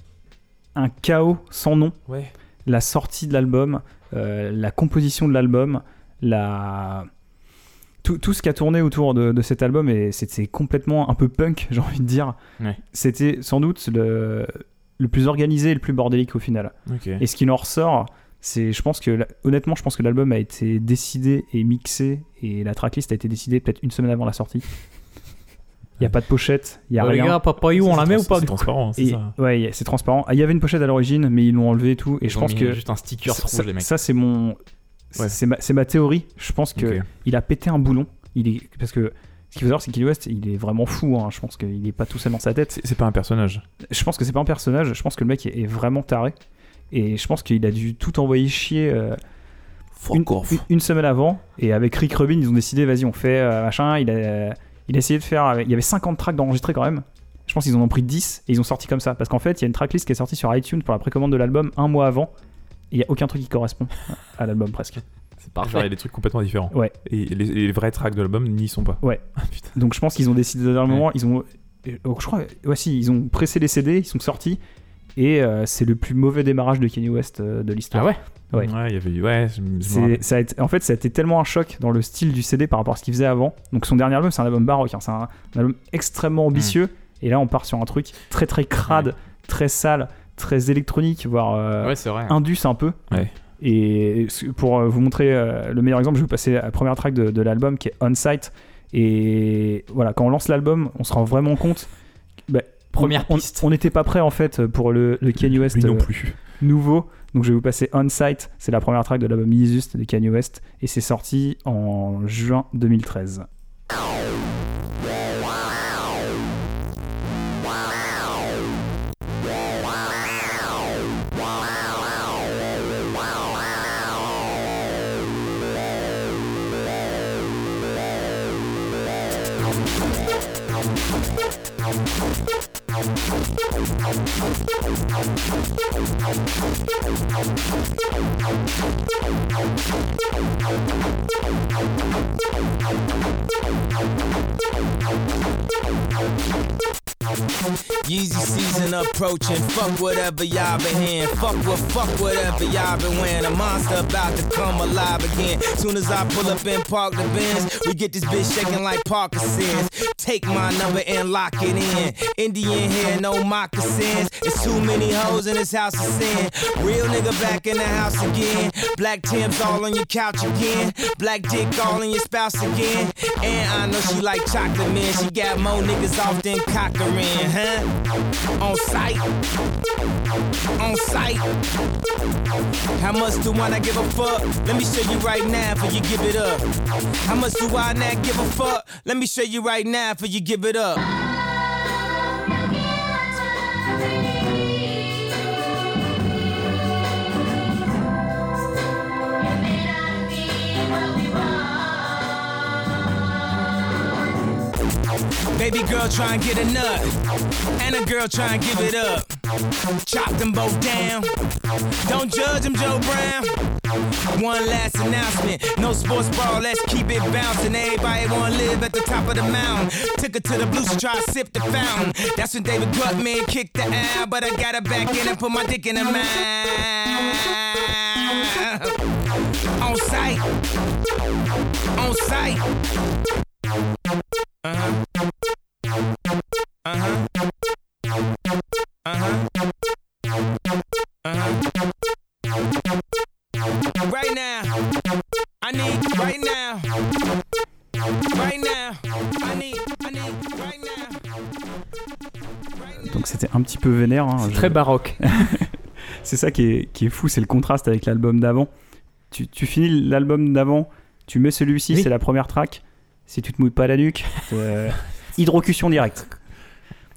un chaos sans nom. Ouais. La sortie de l'album, euh, la composition de l'album, la tout, tout ce qui a tourné autour de, de cet album et c'était complètement un peu punk [laughs] j'ai envie de dire. Ouais. C'était sans doute le, le plus organisé et le plus bordélique au final. Et ce qui en ressort, c'est, je pense que, honnêtement, je pense que l'album a été décidé et mixé et la tracklist a été décidée peut-être une semaine avant la sortie. Il n'y a pas de pochette, il n'y a les rien. gars, Papa You, on la met ou pas C'est transparent, c'est ça. ouais, c'est transparent. Ah, Il y avait une pochette à l'origine, mais ils l'ont enlevé et tout. Et Ils je ont pense mis que juste un sticker ça, rouge les mecs. ça, c'est mon, Ouais. c'est ma, théorie. Je pense que Ok. il a pété un boulon. Il est parce que ce qu'il faut savoir, c'est qu'il West, il est vraiment fou. hein. Je pense qu'il est pas tout seul dans sa tête. C'est c'est pas un personnage. Je pense que c'est pas un personnage. Je pense que le mec est, est vraiment taré. Et je pense qu'il a dû tout envoyer chier. euh, une, une- une semaine avant et avec Rick Rubin ils ont décidé vas-y on fait euh, machin il a, il a essayé de faire il y avait 50 tracks d'enregistrer quand même je pense qu'ils en ont pris 10 et ils ont sorti comme ça parce qu'en fait il y a une tracklist qui est sortie sur iTunes pour la précommande de l'album un mois avant et il y a aucun truc qui correspond à l'album presque C'est Genre, il y parfait. a des trucs complètement différents. Ouais. Et les, les vrais tracks de l'album n'y sont pas. Ouais. [laughs] Ah, donc je pense qu'ils ont décidé Ouais. moment ils ont euh, je crois ouais si ils ont pressé les CD ils sont sortis et euh, c'est le plus mauvais démarrage de Kanye West euh, de l'histoire Ah ouais Ouais. il y avait. Ouais, je, ça a été- en fait, ça a été tellement un choc dans le style du CD par rapport à ce qu'il faisait avant. Donc son dernier album, c'est un album baroque, hein. c'est un, un album extrêmement ambitieux. Hmm. Et là, on part sur un truc très très crade, très sale, très électronique, voire euh, Ouais, vrai. indus un peu. Ouais. Et pour euh, vous montrer le meilleur exemple, je vais vous passer la première track de, de l'album qui est On Site. Et voilà, quand on lance l'album, on se rend vraiment compte. Première on- piste. On n'était pas prêt en fait pour le, le Kanye West non euh, plus. nouveau. Donc je vais vous passer On Site, c'est la première track de l'album Yeezus de Kanye West et c'est sorti en juin 2013. Yeezy season approaching. Fuck whatever y'all been hearing. Fuck what, fuck whatever y'all been wearing. A monster about to come alive again. Soon as I pull up and park the Benz, we get this bitch shaking like Parkinson's. Take my number and lock it in. Indian hair, no moccasins. It's too many hoes in this house of sin. Real nigga back in the house again. Black Tim's all on your couch again. Black dick all in your spouse again. And I know she like chocolate man. She got more niggas off than Cochran, huh? On sight. On sight. How much do I not give a fuck? Let me show you right now for you give it up. How much do I not give a fuck? Let me show you right now for you give it up. Baby girl try and get a nut, and a girl try and give it up. Chop them both down. Don't judge them, Joe Brown. One last announcement. No sports ball, let's keep it bouncing. Everybody wanna live at the top of the mountain. Took her to the blues to try to sip the fountain. That's when David Gutman kicked the out, but I got her back in and put my dick in her mouth. On sight. On sight. Hein. Je- Très baroque. [laughs] C'est ça qui est, qui est fou, c'est le contraste avec l'album d'avant. Tu, tu finis l'album d'avant, tu mets celui-ci, Oui. c'est la première track. Si tu te mouilles pas la nuque, [laughs] euh, hydrocution directe.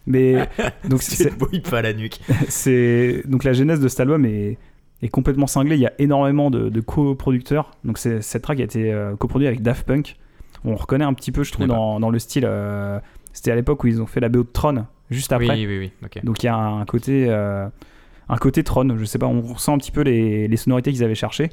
Mais [laughs] donc C'est c'est, bouille pas la nuque. c'est- donc la genèse de cet album est, est complètement cinglée. Il y a énormément de, de coproducteurs. Donc c'est- cette track a été euh, coproduite avec Daft Punk. On reconnaît un petit peu, je trouve, connais pas. dans, dans le style. euh, c'était à l'époque où ils ont fait la BO de Tron, juste après. Oui, oui, oui. Ok. Donc il y a un côté, euh, un côté Tron, je sais pas, on ressent un petit peu les, les sonorités qu'ils avaient cherchées.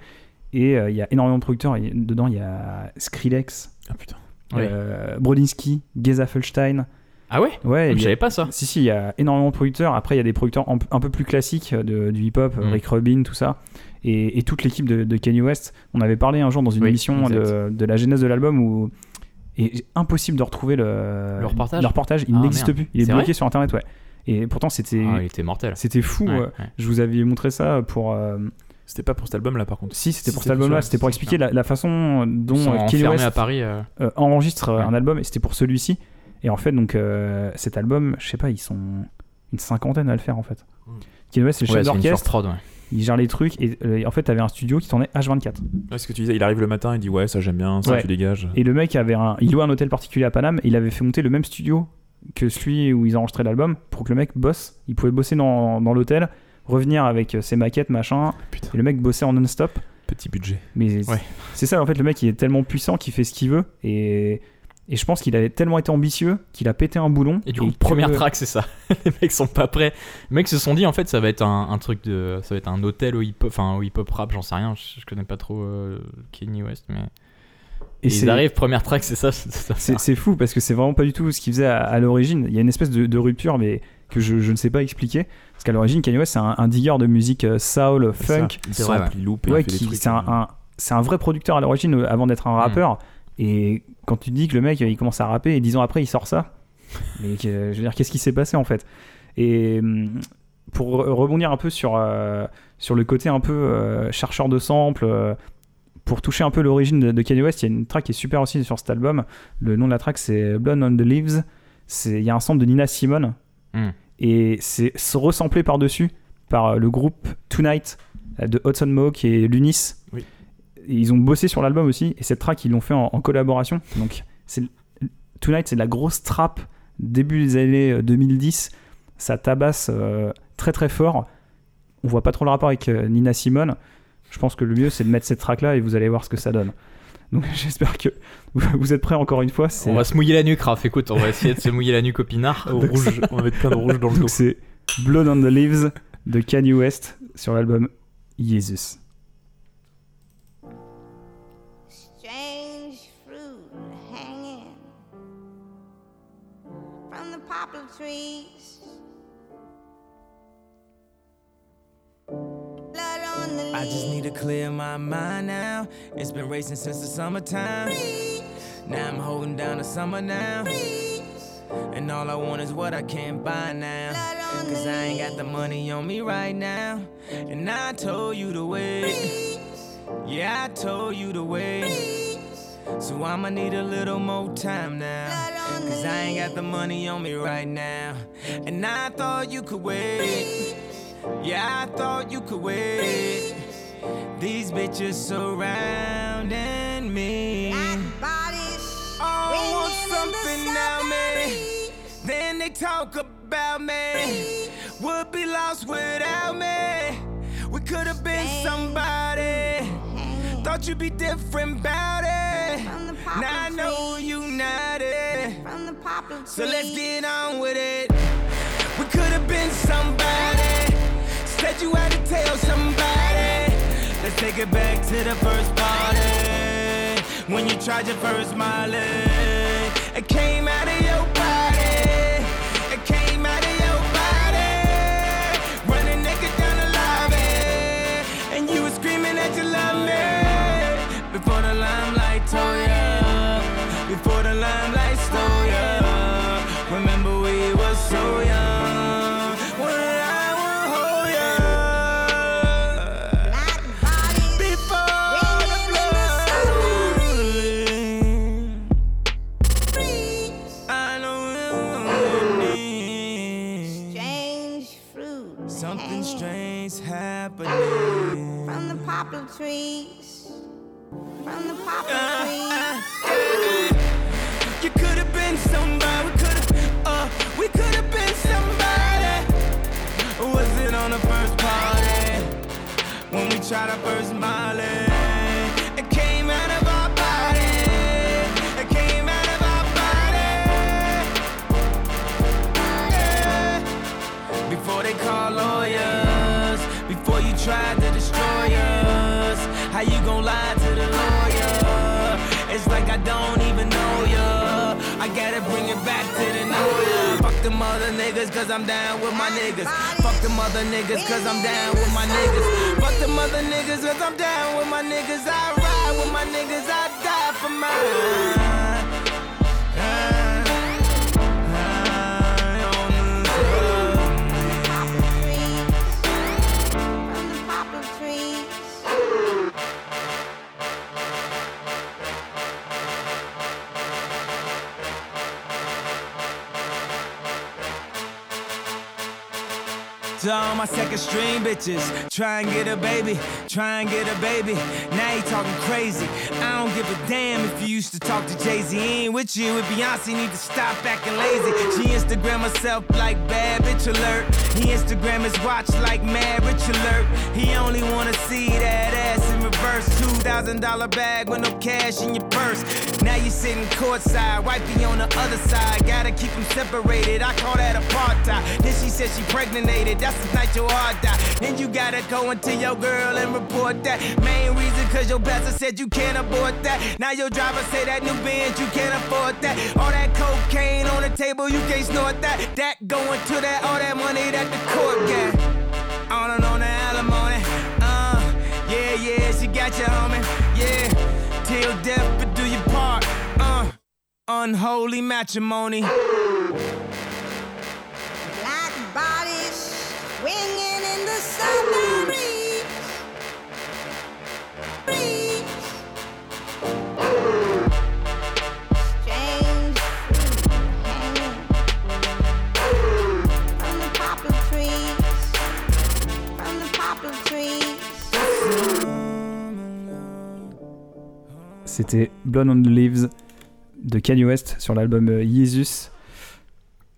Et euh, il y a énormément de producteurs. Et dedans, il y a Skrillex, Ah putain. Oui. euh, Brodinski, Geza Felstein. Ah ouais? Ouais, Je il y a- savais pas ça. si, si, il y a énormément de producteurs. Après, il y a des producteurs un, un peu plus classiques de- du hip-hop, Mm. Rick Rubin, tout ça. Et, et toute l'équipe de, de Kanye West. On avait parlé un jour dans une Oui, émission de, de la genèse de l'album où. Et impossible de retrouver le, Le reportage Le reportage, il Ah, n'existe plus. Il est, C'est bloqué sur internet, ouais. Et pourtant, c'était Ah, il était mortel. c'était fou. Ouais, euh, ouais. Je vous avais montré ça pour. euh, C'était pas pour cet album là par contre. Si, c'était pour cet album-là. pour C'était pour expliquer la, la façon dont euh, Kanye West à Paris. euh, euh, enregistre Ouais. un album et c'était pour celui-ci. Et en fait, donc euh, cet album, je sais pas, ils sont une cinquantaine à le faire en fait. Mm. Kanye West, c'est le Ouais, chef d'orchestre. ouais. Il gère les trucs et euh, en fait, t'avais un studio qui tournait H24. Ouais, ce que tu disais, il arrive le matin, il dit ouais, ça j'aime bien, ça Ouais. tu dégages. Et le mec avait un, il louait un hôtel particulier à Paname. Et il avait fait monter le même studio que celui où ils enregistraient l'album pour que le mec bosse. Il pouvait bosser dans, dans l'hôtel, revenir avec euh, ses maquettes, machin. Putain, Et le mec bossait en non-stop. petit budget. Mais Ouais. c'est ça, en fait, le mec, il est tellement puissant qu'il fait ce qu'il veut. Et, et je pense qu'il a tellement été ambitieux qu'il a pété un boulon. Et du coup, que- première track, c'est ça. [laughs] les mecs sont pas prêts. Les mecs se sont dit, en fait, ça va être un, un truc de. Ça va être un hôtel au hip-hop, enfin, au hip-hop rap, j'en sais rien. Je, je connais pas trop euh, Kanye West, mais. Et ils c'est- arrivent, première track, c'est ça. [laughs] c'est fou parce que c'est vraiment pas du tout ce qu'il faisait à, à l'origine. Il y a une espèce de, de rupture, mais que je, je ne sais pas expliquer. Parce qu'à l'origine, Kanye West, c'est un, un digger de musique soul, funk. Il C'est et Ouais, c'est un, euh, un- c'est un vrai producteur à l'origine euh, avant d'être un rappeur. Et quand tu dis que le mec, il commence à rapper et dix ans après, il sort ça, mais que- je veux dire, qu'est-ce qui s'est passé en fait? Et hum, pour re- rebondir un peu sur, euh, sur le côté un peu euh, chercheur de samples, euh, pour toucher un peu l'origine de, de Kanye West, il y a une track qui est super aussi sur cet album. Le nom de la track, c'est Blood on the Leaves. Il y a un sample de Nina Simone. Hmm. Et c'est resamplé par-dessus par le groupe Tonight de Hudson Mohawk et Lunis. Oui. Ils ont bossé sur l'album aussi. Et cette track, ils l'ont fait en, en collaboration. Donc, c'est Tonight, c'est de la grosse trap début des années euh, 2010. Ça tabasse euh, très très fort. On voit pas trop le rapport avec euh, Nina Simone. Je pense que le mieux, c'est de mettre cette track là et vous allez voir ce que ça donne. Donc, [laughs] j'espère que vous êtes prêts encore une fois. On va se mouiller la nuque, Raph. Écoute, on va essayer de se mouiller la nuque au pinard. au rouge, on va mettre plein de rouge dans le dos. Donc c'est Blood on the Leaves de Kanye West sur l'album Jesus. Trees. Blood on the I just need to clear my mind now. It's been racing since the summertime. Now I'm holding down the summer now. And all I want is what I can't buy now. Cause I ain't got the money on me right now. And I told you to wait. Yeah, I told you to wait. So I'ma need a little more time now. Cause I ain't got the money on me right now. And I thought you could wait. Yeah, I thought you could wait. These bitches surrounding me. bodies Oh, want swinging in the something now, man. Then they talk about me. Would be lost without me. We could have been somebody. Thought you'd be different about it. Now I know you not it. From the poplar trees. So let's get on with it. We could have been somebody. Said you had to tell somebody. Let's take it back to the first party. When you tried your first Molly. It came out of your poplar trees. From the poplar Uh, trees. uh, You could have been somebody. We could have, uh, we could have been somebody. Was it on the first party when we tried our first Molly? Niggas, cause I'm down with my niggas. Fuck the mother niggas, cause I'm down with my niggas. Fuck them other niggas, cause I'm down with my niggas. I ride with my niggas, I die for mine. To all my second string bitches, try and get a baby, try and get a baby. Now you talking crazy. I don't give a damn if you used to talk to Jay Z. Ain't with you with Beyonce, need to stop acting lazy. She Instagram herself like bad bitch alert. He Instagram his watch like mad rich alert. He only wanna see that ass in reverse. Two thousand dollar bag with no cash in your purse. Now you sitting courtside, wifey on the other side. Gotta keep them separated. I call that apartheid. Then she said she pregnated. That's the night your heart died. Then you gotta go into your girl and report that. Main reason cause your pastor said you can't abort that. Now your driver say that new Benz you can't afford that. All that cocaine on the table you can't snort that. That going to that all that money that the court got. On and on the alimony. Uh, yeah, yeah, she got you, homie. Yeah, till death unholy matrimony. Black bodies swinging in the southern breeze. Breeze. Strange hanging from the poplar trees. From the poplar trees. C'était Blood on the Leaves de Kanye West sur l'album euh, Jesus.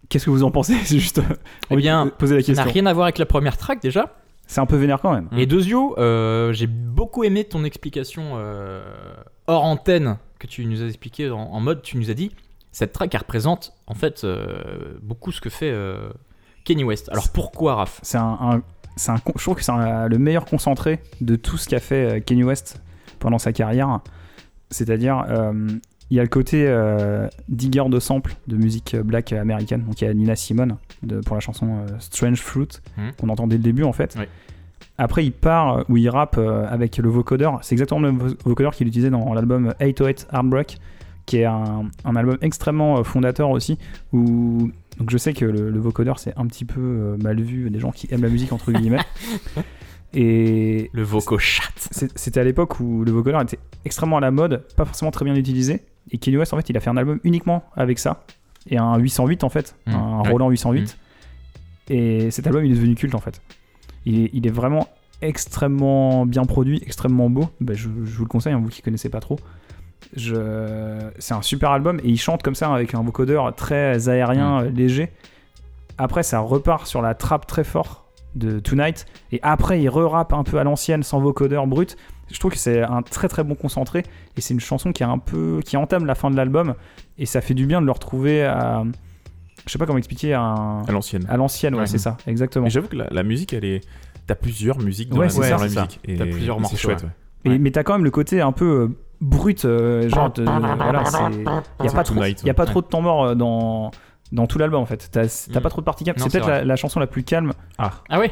Qu'est-ce que vous en pensez? [laughs] C'est juste euh, Eh bien, poser la Ça n'a question. rien à voir avec la première track déjà. C'est un peu vénère quand même. Et Dezio, euh, j'ai beaucoup aimé ton explication euh, hors antenne que tu nous as expliqué en, en mode, tu nous as dit, cette track elle représente en fait euh, beaucoup ce que fait euh, Kenny West. Alors pourquoi Raph? C'est un, un- c'est un je trouve que c'est le meilleur concentré de tout ce qu'a fait euh, Kanye West pendant sa carrière. C'est-à-dire, euh, il y a le côté euh, digger de samples de musique black américaine. Donc il y a Nina Simone de, pour la chanson euh, Strange Fruit Mhm. qu'on entend dès le début en fait. Oui. Après, il part euh, où il rappe euh, avec le vocodeur. C'est exactement le même vo- vocodeur qu'il utilisait dans l'album 808 Heartbreak, qui est un, un album extrêmement fondateur aussi. Où donc je sais que le, le vocodeur c'est un petit peu mal vu des gens qui aiment la musique entre guillemets. [laughs] Et Le voco chat. c'est- c'était à l'époque où le vocodeur était extrêmement à la mode, pas forcément très bien utilisé. Et Kanye West en fait il a fait un album uniquement avec ça et un 808 en fait, Mm. un. Roland 808. Et cet album il est devenu culte en fait. Il est, il est vraiment extrêmement bien produit, extrêmement beau. Bah, je, je vous le conseille, hein, vous qui connaissez pas trop. Je... C'est un super album et il chante comme ça avec un vocodeur très aérien, euh, léger. Après, ça repart sur la trappe très fort de Tonight et après, il re-rappe un peu à l'ancienne sans vocodeur brut. Je trouve que c'est un très très bon concentré et c'est une chanson qui est un peu qui entame la fin de l'album et ça fait du bien de le retrouver à je sais pas comment expliquer à, un- À l'ancienne. à l'ancienne ouais, Ouais. c'est ça exactement j'avoue que la, la musique, elle est. T'as plusieurs musiques dans Ouais, la, c'est dans la C'est ça. musique. Et T'as plusieurs c'est morceaux, chouette, ouais. ouais. Et- mais t'as quand même le côté un peu euh, brut euh, genre de- voilà c'est il y a C'est pas trop Tonight, il y a pas ouais. trop de temps mort euh, dans dans tout l'album en fait t'as t'as Mm. pas trop de parties calmes c'est c'est peut-être la, la chanson la plus calme Ah oui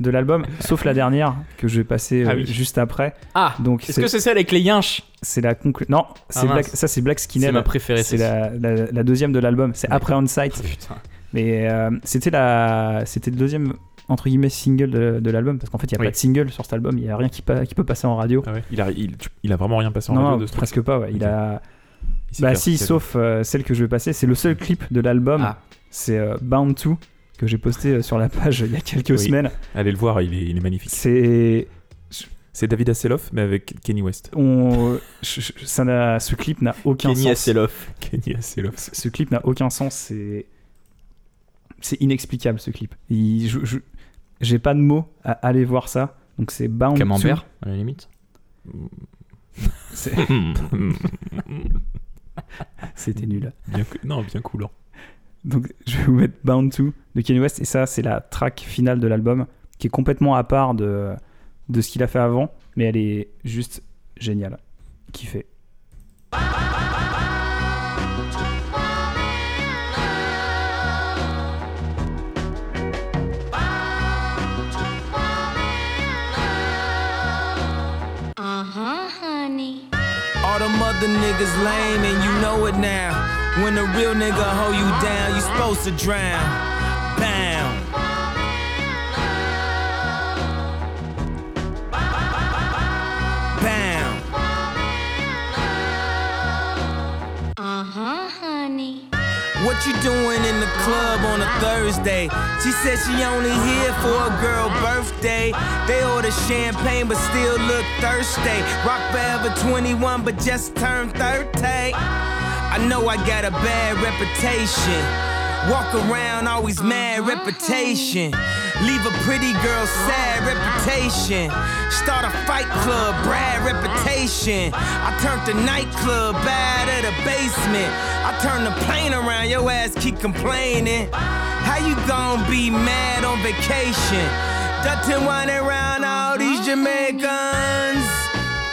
de l'album sauf la dernière que je vais passer euh, Ah oui. juste après Ah donc Est-ce c'est que c'est celle avec les yinches c'est la conclusion non c'est mince. Black- ça c'est Black C'est Skinhead ma préférée. c'est la, la, la deuxième de l'album c'est après On Sight Oh, putain. mais euh, c'était la c'était le deuxième entre guillemets single de, de l'album parce qu'en fait il y a Oui. pas de single sur cet album il y a rien qui, pa- qui peut passer en radio Ah ouais. Il a, il, a vraiment rien passé en non, radio non, de ce truc. presque pas ouais. il a Bah si, sauf euh, celle que je vais passer, c'est le seul clip de l'album, Ah. c'est euh, Bound to que j'ai posté euh, sur la page il y a quelques Oui. semaines. Allez le voir, il est, il est magnifique. C'est C'est David Hasselhoff, mais avec Kenny West. on ça n'a ce clip n'a aucun Kenny sens. Hasselhoff. [laughs] Kenny Hasselhoff. Ce clip n'a aucun sens, c'est c'est inexplicable ce clip. Il- je- je- j'ai pas de mots à aller voir ça. Donc c'est Bound Camembert, à la limite. [laughs] [laughs] C'était nul. bien, non, bien coulant. Donc [laughs] je vais vous mettre Bound to de Kanye West et ça c'est la track finale de l'album qui est complètement à part de, de ce qu'il a fait avant mais elle est juste géniale. Kiffé. Uh huh, honey. All them other niggas lame and you know it now. When a real nigga hold you down, you supposed to drown. Bound. Bound. Uh huh, honey. What you doing in the club on a Thursday? She said she only here for a girl birthday. They order champagne but still look thirsty. Rock forever 21 but just turned 30. I know I got a bad reputation. Walk around always mad reputation. Leave a pretty girl sad reputation. Start a fight club, Brad reputation. I turned the nightclub bad at the basement. I turn the plane around, your ass keep complaining. How you gonna be mad on vacation? Dutton whining around all these Jamaicans.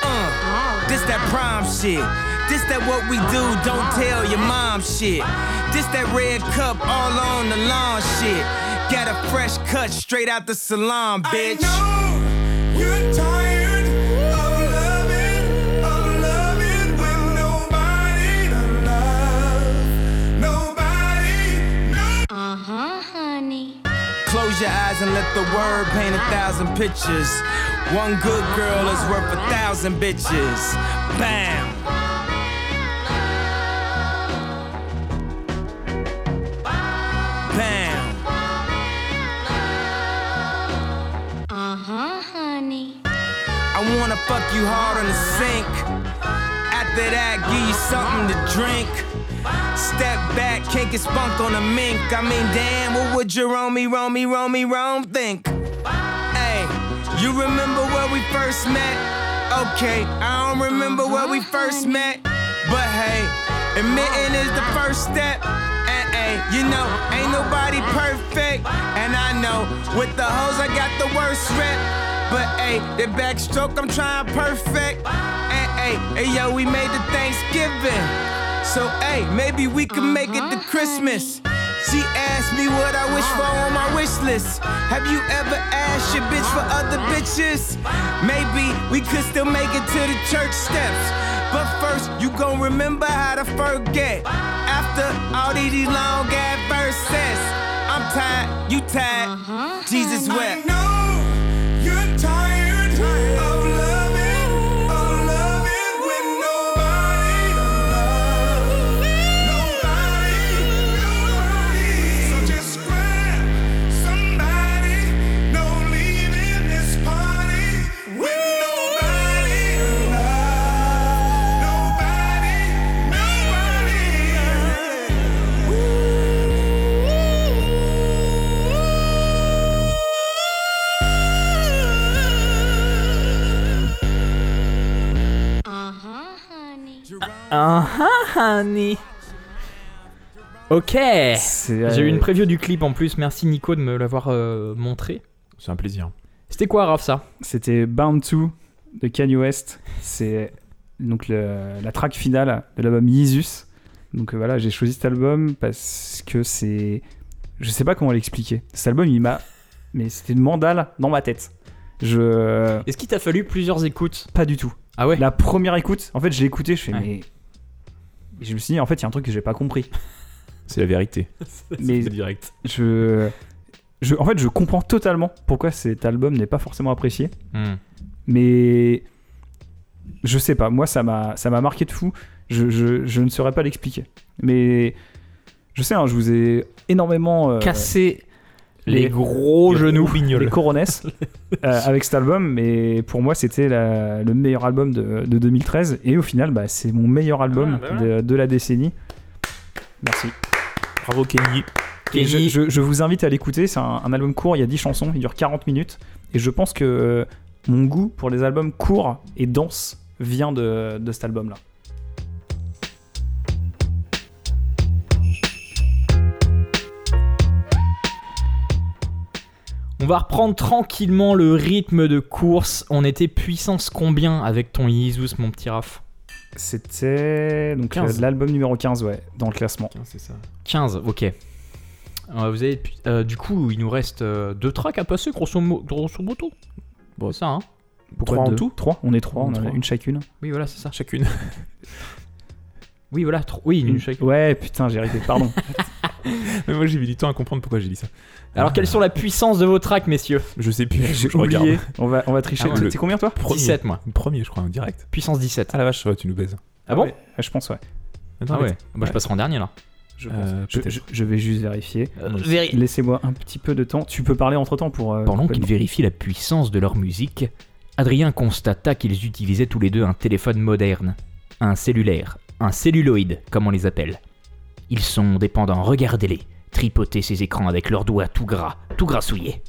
Uh, this that prom shit. This that what we do, don't tell your mom shit. This that red cup all on the lawn shit. Got a fresh cut straight out the salon, bitch. You're tired of loving, of loving with nobody to love. Nobody, no. Uh huh, honey. Close your eyes and let the word paint a thousand pictures. One good girl is worth a thousand bitches. Bam. Bam. I fuck you hard on the sink. After that, give you something to drink. Step back, can't get spunk on a mink. I mean, damn, what would Jerome, Romy, Romy, Rome think? Hey, you remember where we first met? Okay, I don't remember where we uh-huh, first met. But hey, admitting is the first step. And hey, you know, ain't nobody perfect. And I know, with the hoes, I got the worst rep. But hey, the backstroke, I'm trying perfect. And hey, hey, yo, we made the Thanksgiving. So hey, maybe we can make it to mm-hmm. Christmas. She asked me what I wish for on my wish list. Have you ever asked your bitch for other bitches? Maybe we could still make it to the church steps. But first, you gon' remember how to forget. After all these long ass verses, I'm tired, you tired. Uh-huh. Jesus wept. Ah ah, honey. Ok. C'est, J'ai eu une euh, preview du clip en plus. Merci Nico de me l'avoir euh, montré. C'est un plaisir. C'était quoi, Raph, ça? C'était Bound to de Kanye West. C'est donc le- la track finale de l'album Yeezus. Donc euh, voilà, j'ai choisi cet album parce que c'est. Je sais pas comment l'expliquer. Cet album, il m'a. Mais c'était une mandale dans ma tête. Je. Est-ce qu'il t'a fallu plusieurs écoutes? Pas du tout. Ah ouais? La première écoute, en fait, j'ai écouté, je fais, Ouais. mais. Je me suis dit, en fait, il y a un truc que j'ai pas compris. [laughs] C'est la vérité. [laughs] Mais C'est direct. je. Je, en fait, je comprends totalement pourquoi cet album n'est pas forcément apprécié. Hmm. mais je sais pas moi ça m'a ça m'a marqué de fou je, je, je ne saurais pas l'expliquer mais je sais hein, je vous ai énormément euh, Casser les, les- gros les genoux. les coronesses. [laughs] Euh, avec cet album mais pour moi c'était le meilleur album de, de 2013 et au final bah, c'est mon meilleur album Ah, bah de, de la décennie. Merci. Bravo Kenny. Je, Kenny. je- je vous invite à l'écouter. C'est un, un album court. Il y a 10 chansons. Il dure 40 minutes. Et je pense que euh, mon goût pour les albums courts et denses vient de, de cet album On va reprendre tranquillement le rythme de course. On était puissance combien avec ton Yeezus, mon petit Raph C'était donc 15. euh, l'album numéro 15 ouais, dans le classement. Tiens, c'est ça. 15, ok. Euh, vous avez, euh, du coup, il nous reste euh, deux tracks à passer, grosso, mo- grosso modo. Bon. c'est ça, hein Trois en deux tout 3 On est 3, on en a Trois. une chacune. Oui, voilà, c'est ça. Chacune. [laughs] Oui, voilà, tro- oui, une chacune. Ouais, putain, j'ai arrêté, pardon. [laughs] Mais moi j'ai mis du temps à comprendre pourquoi j'ai dit ça. Alors, Ah. quelles sont la puissance de vos tracks, messieurs Je sais plus. j'ai je regarde. oublié. On va, on va tricher. Ah le- T'es combien toi Premier. 17, moi. Premier, je crois, en direct. Puissance 17. Ah la vache, ouais, tu nous baises. Ah bon ouais. Ah, Je pense, ouais. Attends, Ah ouais. Bah, je passerai en dernier, là. Je, Euh, pense. Je- peut-être. je- je vais juste vérifier. Véri- Laissez-moi un petit peu de temps. Tu peux parler entre temps pour. euh, Pendant qu'ils vérifient la puissance de leur musique, Adrien constata qu'ils utilisaient tous les deux un téléphone moderne, un cellulaire, un celluloïde, comme on les appelle. Ils sont dépendants, regardez-les, tripoter ces écrans avec leurs doigts tout gras, tout grassouillés.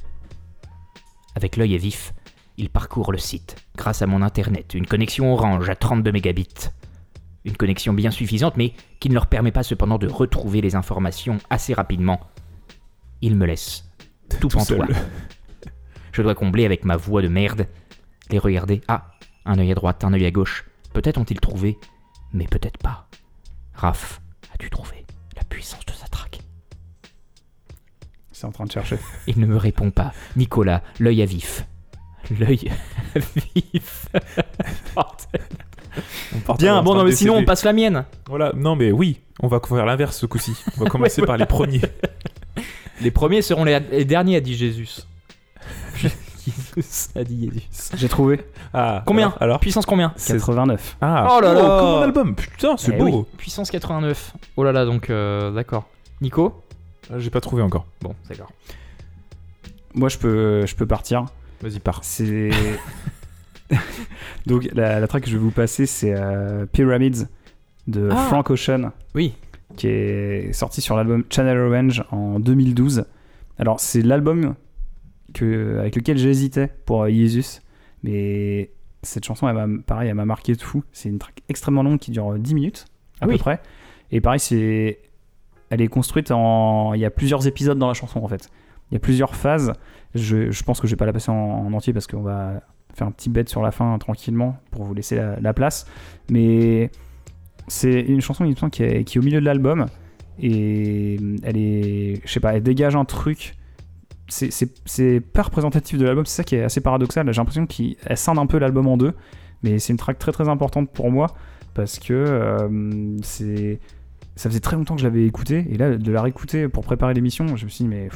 Avec l'œil vif, ils parcourent le site, grâce à mon internet, une connexion orange à 32 mégabits. Une connexion bien suffisante, mais qui ne leur permet pas cependant de retrouver les informations assez rapidement. Ils me laissent tout, Tout pantois. seul. [laughs] Je dois combler avec ma voix de merde. Les regarder. Ah, un œil à droite, un œil à gauche. Peut-être ont-ils trouvé, mais peut-être pas. Raph, as-tu trouvé la puissance de sa traque C'est en train de chercher. [laughs] Il ne me répond pas. Nicolas, l'œil à vif. L'œil à vif. [laughs] On part Bien, en bon, non, mais sinon on passe la mienne. Voilà, non mais oui, on va faire l'inverse ce coup-ci. On va [laughs] commencer par les premiers. Les premiers seront les, les derniers, a dit Jésus. [laughs] J'ai trouvé Ah, Combien Alors, alors Puissance combien 89. Ah, Oh là là. comme mon album, putain, c'est Eh beau. oui. Puissance 89. Oh là là, donc euh, d'accord. Nico Ah, J'ai pas trouvé encore. Bon, d'accord. Moi, je peux, je peux partir. Vas-y, pars. C'est. [laughs] Donc, la, la track que je vais vous passer, c'est euh, Pyramids de Ah. Frank Ocean. Oui. Qui est sorti sur l'album Channel Orange en 2012. Alors, c'est l'album que, avec lequel j'hésitais pour euh, Jesus. Mais cette chanson, elle m'a, pareil, elle m'a marqué de fou. C'est une track extrêmement longue qui dure 10 minutes, à peu près. Et pareil, c'est. Elle est construite en. Il y a plusieurs épisodes dans la chanson, en fait. Il y a plusieurs phases. Je, je pense que je vais pas la passer en, en entier parce qu'on va faire un petit bet sur la fin tranquillement pour vous laisser la, la place. Mais c'est une chanson il me semble, qui, est, qui est au milieu de l'album et elle est, je sais pas, elle dégage un truc. C'est- pas représentatif de l'album, c'est ça qui est assez paradoxal. J'ai l'impression qu'elle scinde un peu l'album en deux, mais c'est une track très très importante pour moi parce que euh, c'est ça faisait très longtemps que je l'avais écouté et là de la réécouter pour préparer l'émission, je me suis dit mais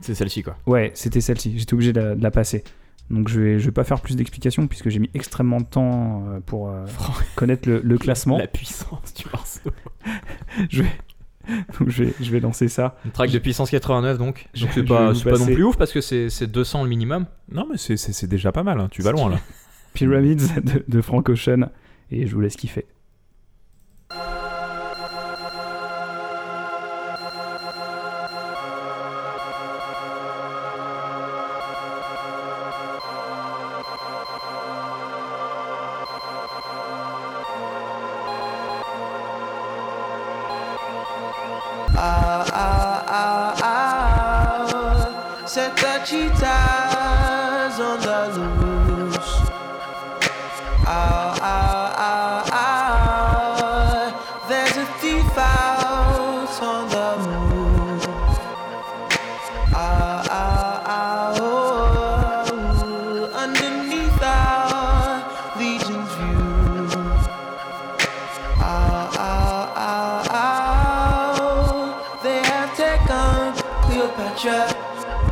C'est celle-ci quoi. Ouais, c'était celle-ci. J'étais obligé de la, de la passer. Donc je vais, je vais pas faire plus d'explications puisque j'ai mis extrêmement de temps euh, pour euh, connaître le, le [laughs] classement. La puissance du morceau. [laughs] Je, vais, [laughs] donc je, vais, je vais lancer ça. Une track de puissance 89 donc. Je- Donc c'est pas, pas non plus ouf parce que c'est c'est 200 le minimum. Non, mais c'est- c'est c'est déjà pas mal, hein. tu vas loin là. [laughs] Pyramids de, de Frank Ocean. Et je vous laisse kiffer.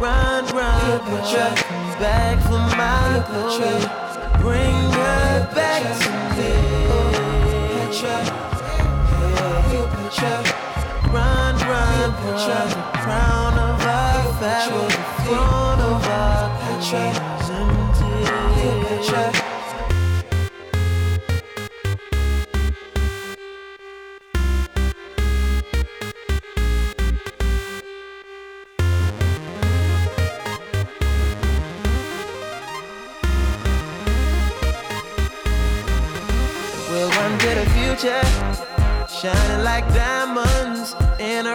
Run, run, Come back for my glory. Bring her back to me. Run, run, run! The crown of our family. The throne of our country. shining like diamonds in a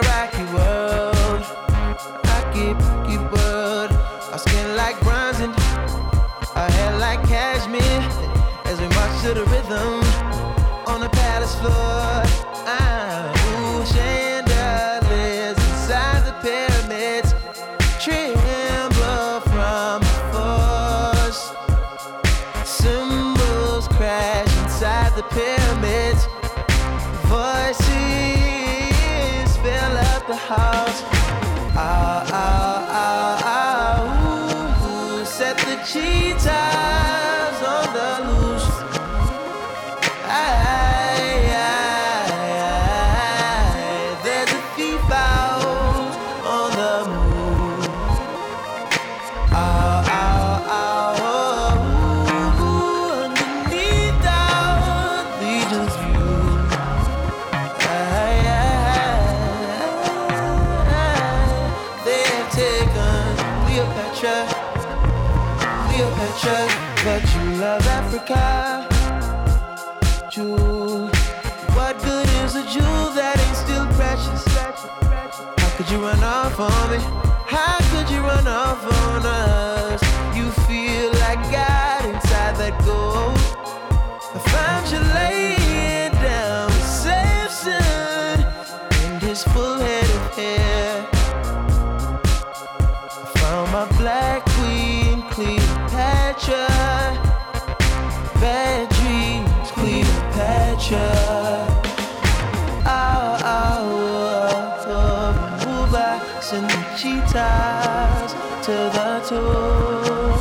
soul.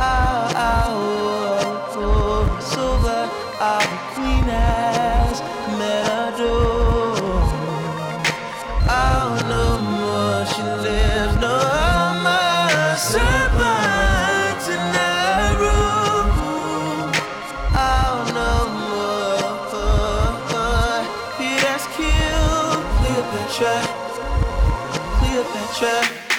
Ow, ow, oh, oh, queen has met our oh, no more she lives, no more serpents in that room. Oh, no more, oh, he has killed Cleopatra. Cleopatra.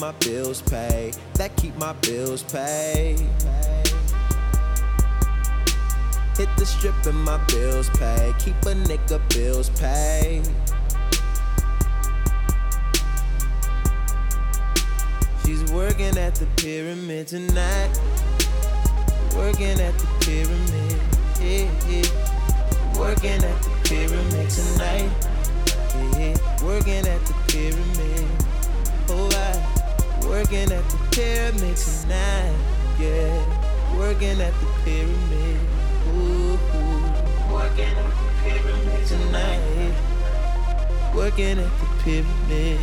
My bills pay. That keep my bills paid. Hit the strip and my bills pay. Keep a nigga bills paid. She's working at the pyramid tonight. Working at the pyramid. Yeah, yeah. Working at the pyramid tonight. Yeah. Working at the pyramid. Working at the pyramid tonight. Yeah, working at the pyramid. Ooh, ooh. working at the pyramid tonight. Working at the pyramid.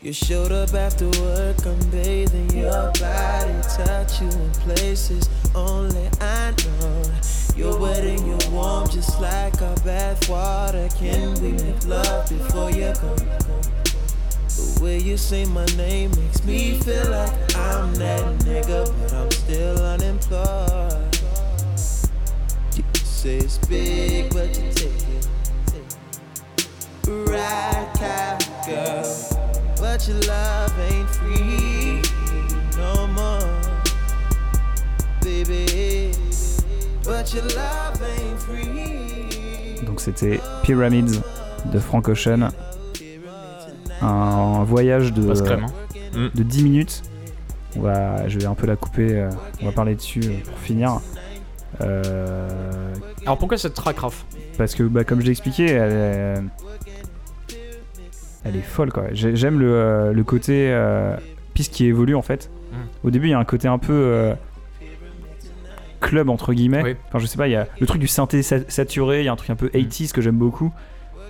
You showed up after work, I'm bathing your body, touch you in places only I know. You're wet and you're warm, just like our bath water. Can we make love before you go? The way you say my name makes me feel like I'm that nigga, but I'm still unemployed. But you take it. Right, ain't free no more, baby. But your love ain't free. Donc c'était Pyramids de Frank Ocean. Un voyage de, crème. hein. de 10 minutes. On va, je vais un peu la couper, euh, on va parler dessus euh, pour finir. Euh, Alors pourquoi cette track, Raph? parce que bah, comme je l'ai expliqué, elle est, elle est folle quoi. J'ai- J'aime le, le côté euh, piste qui évolue en fait. Mm. Au début, il y a un côté un peu euh, club entre guillemets. Oui. Enfin, je sais pas, il y a le truc du synthé sa- saturé, il y a un truc un peu 80s que j'aime beaucoup.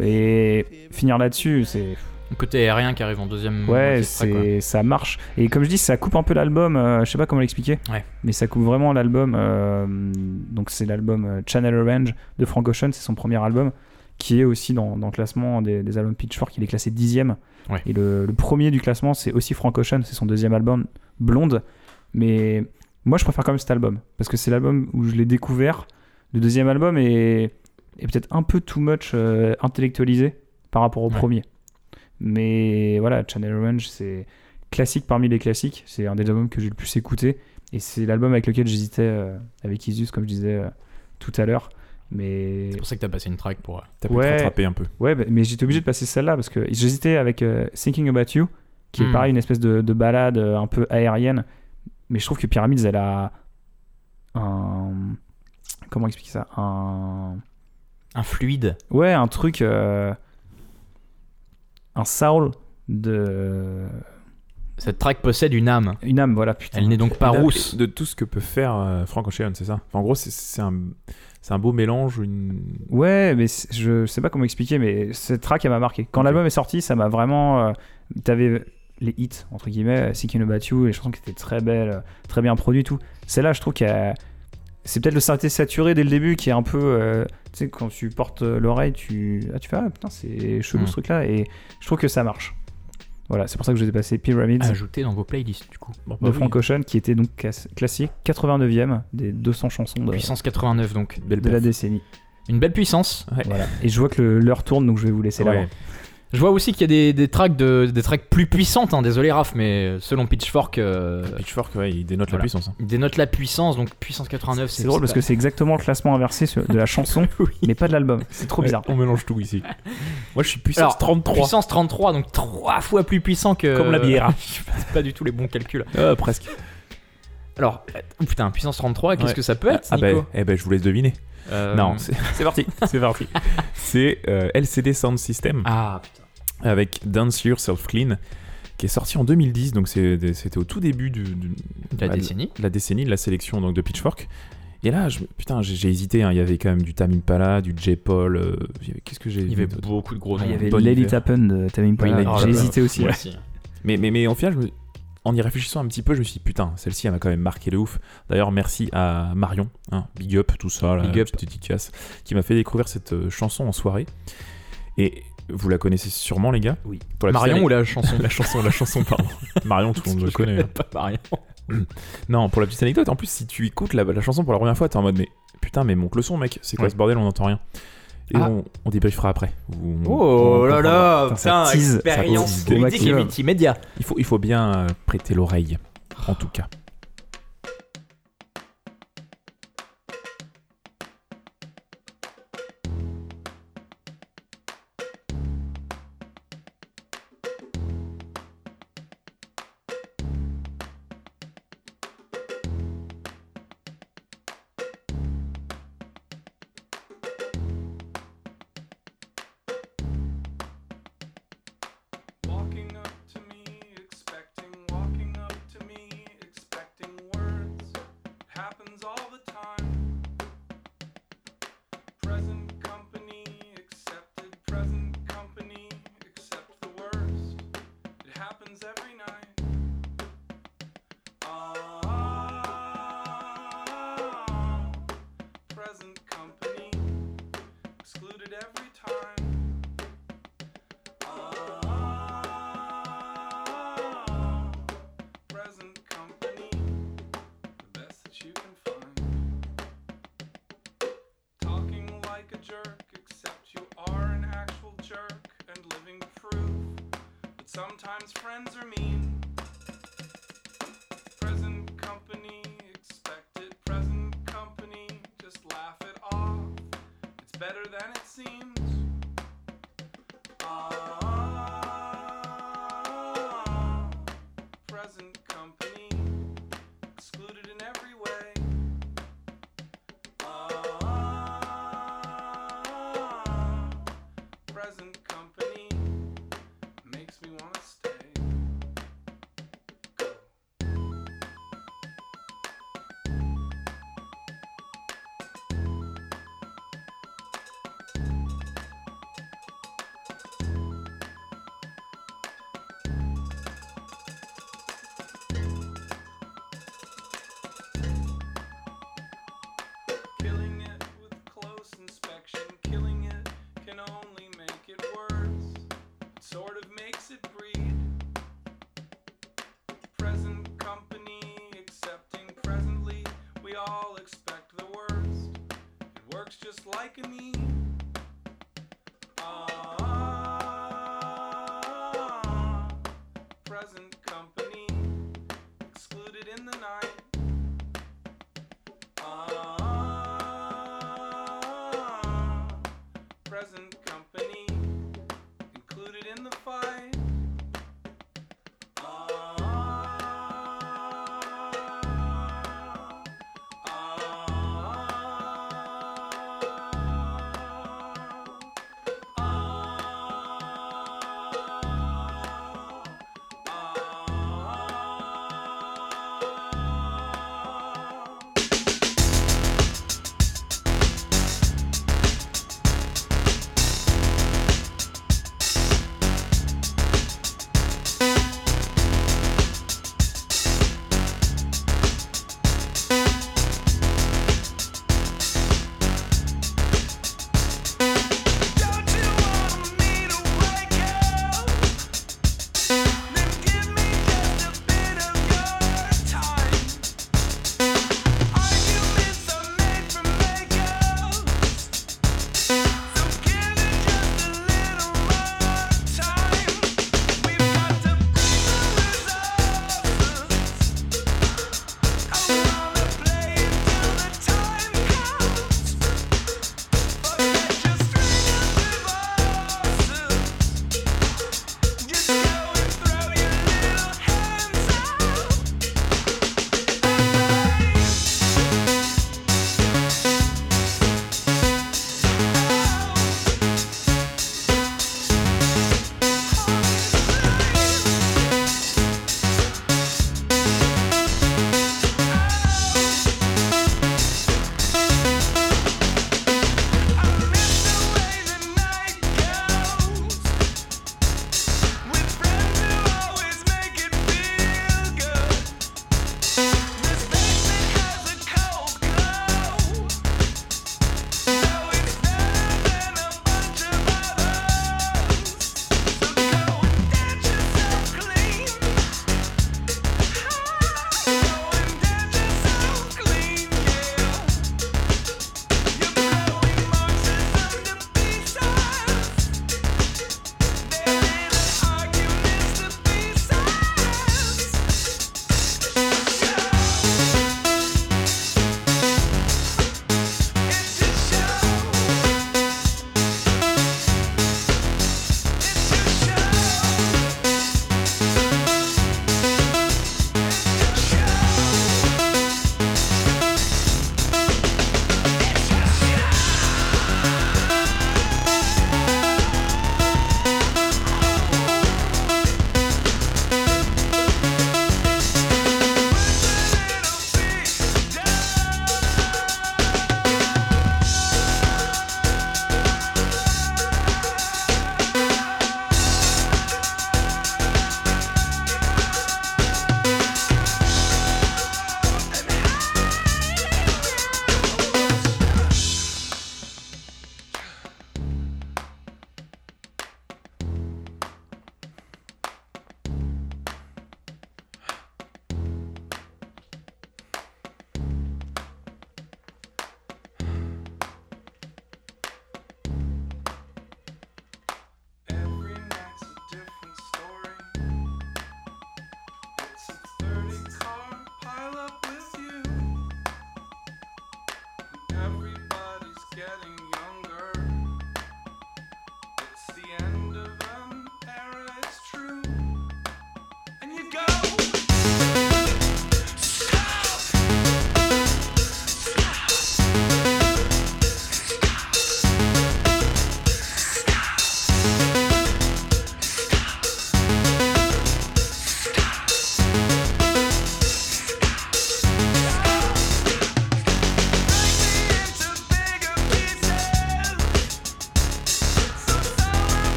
Et finir là-dessus, c'est Le côté aérien qui arrive en deuxième. ouais, track, c'est ça marche. Et comme je dis, ça coupe un peu l'album. euh, je sais pas comment l'expliquer, Ouais. mais ça coupe vraiment l'album. euh, donc c'est l'album euh, Channel Orange de Frank Ocean, c'est son premier album, qui est aussi dans, dans le classement des, des albums Pitchfork. Il est classé dixième. Ouais. Et le, le premier du classement, c'est aussi Frank Ocean, c'est son deuxième album, Blonde. Mais moi, je préfère quand même cet album parce que c'est l'album où je l'ai découvert. Le deuxième album est, est peut-être un peu too much euh, intellectualisé par rapport au Ouais. premier. Mais voilà, Channel Orange, c'est classique parmi les classiques. C'est un des albums que j'ai le plus écouté. Et c'est l'album avec lequel j'hésitais euh, avec Isus, comme je disais euh, tout à l'heure. Mais C'est pour ça que t'as passé une track pour. euh, T'as pu te rattraper un peu. ouais, mais j'étais obligé de passer celle-là parce que j'hésitais avec euh, Thinking About You, qui est Hmm. pareil, une espèce de, de balade un peu aérienne. Mais je trouve que Pyramids, elle a un. Comment expliquer ça? Un. Un fluide. Ouais, un truc. euh, Un soul de. Cette track possède une âme. Une âme, voilà, putain. Elle n'est donc pas rousse. De tout ce que peut faire euh, Frank Ocean, c'est ça Enfin, En gros, c'est- un, beau mélange. Une... Ouais, mais je sais pas comment expliquer, mais cette track, elle m'a marqué. Quand l'album est sorti, ça m'a vraiment. euh, T'avais les hits, entre guillemets, Seeking About You, les chansons qui étaient très belles, euh, très bien produites, tout. Celle-là, je trouve qu'il y a. C'est peut-être le synthé saturé dès le début qui est un peu. euh, tu sais, quand tu portes euh, l'oreille, tu. Ah, tu fais, ah putain, c'est chelou Mm. ce truc-là, et je trouve que ça marche. Voilà, c'est pour ça que je vous ai passé Pyramids Ajouté dans vos playlists, du coup. Bon, de bah oui. Frank Ocean, qui était donc class- classé 89e des 200 chansons de, Puissance 89, donc. Belle de la décennie. Une belle puissance. Ouais. Voilà. Et je vois que le- l'heure tourne, donc je vais vous laisser Ouais. là. Je vois aussi qu'il y a des, des tracks de, des tracks plus puissantes. hein, désolé Raph, mais selon Pitchfork, euh, Pitchfork, ouais, il dénote Voilà. la puissance. hein. il dénote la puissance. Donc puissance 89, C'est drôle parce que c'est exactement le classement inversé de la [laughs] chanson, mais pas de l'album. [laughs] C'est trop bizarre. On mélange tout ici. [laughs] Moi, je suis puissance Alors, 33. Puissance 33, donc trois fois plus puissant que. Comme la bière. C'est pas du tout les bons calculs. Ah, presque. Alors, euh, oh putain, puissance 33, qu'est-ce Ouais. que ça peut être, Ah, bah, Nico eh ben, je vous laisse deviner. Euh, Non, c'est c'est parti. C'est parti. C'est euh, LCD Sound System Ah, putain. Avec Dance Yourself Clean qui est sorti en 2010. Donc, c'était au tout début du, du- La bah, décennie. de la décennie de la sélection donc, de Pitchfork. Et là, je, putain, j'ai hésité. hein. Il y avait quand même du Tamim Pala, du J-Paul. euh, il y avait- Qu'est-ce que j'ai Il y avait beaucoup de gros Ah. Il y avait hiver. Tappen de Tamim Impala. Oui, J'ai hésité aussi. Moi ouais. aussi. Mais, mais, mais en final, je me- en y réfléchissant un petit peu, je me suis dit, putain, celle-ci, elle m'a quand même marqué de ouf. D'ailleurs, merci à Marion, hein, big up, tout ça, Big up. dédicace, qui m'a fait découvrir cette euh, chanson en soirée. Et vous la connaissez sûrement, les gars Oui. Pour la Marion ou la chanson [laughs] La chanson, la chanson, pardon. [laughs] Marion, tout le monde le connaît. Pas Marion. [laughs] Non, pour la petite anecdote, en plus, si tu écoutes la, la chanson pour la première fois, t'es en mode, mais putain, mais monte le son, mec, c'est quoi Ouais. ce bordel, on n'entend rien. Et Ah. on, on débriefera après. Oh on là là, Putain, expérience ludique et multimédia. Il faut, il faut bien euh, prêter l'oreille, en tout cas. Sometimes friends are mean. Present company, expected present company, just laugh it off. It's better than it seems. Ah, present liking me.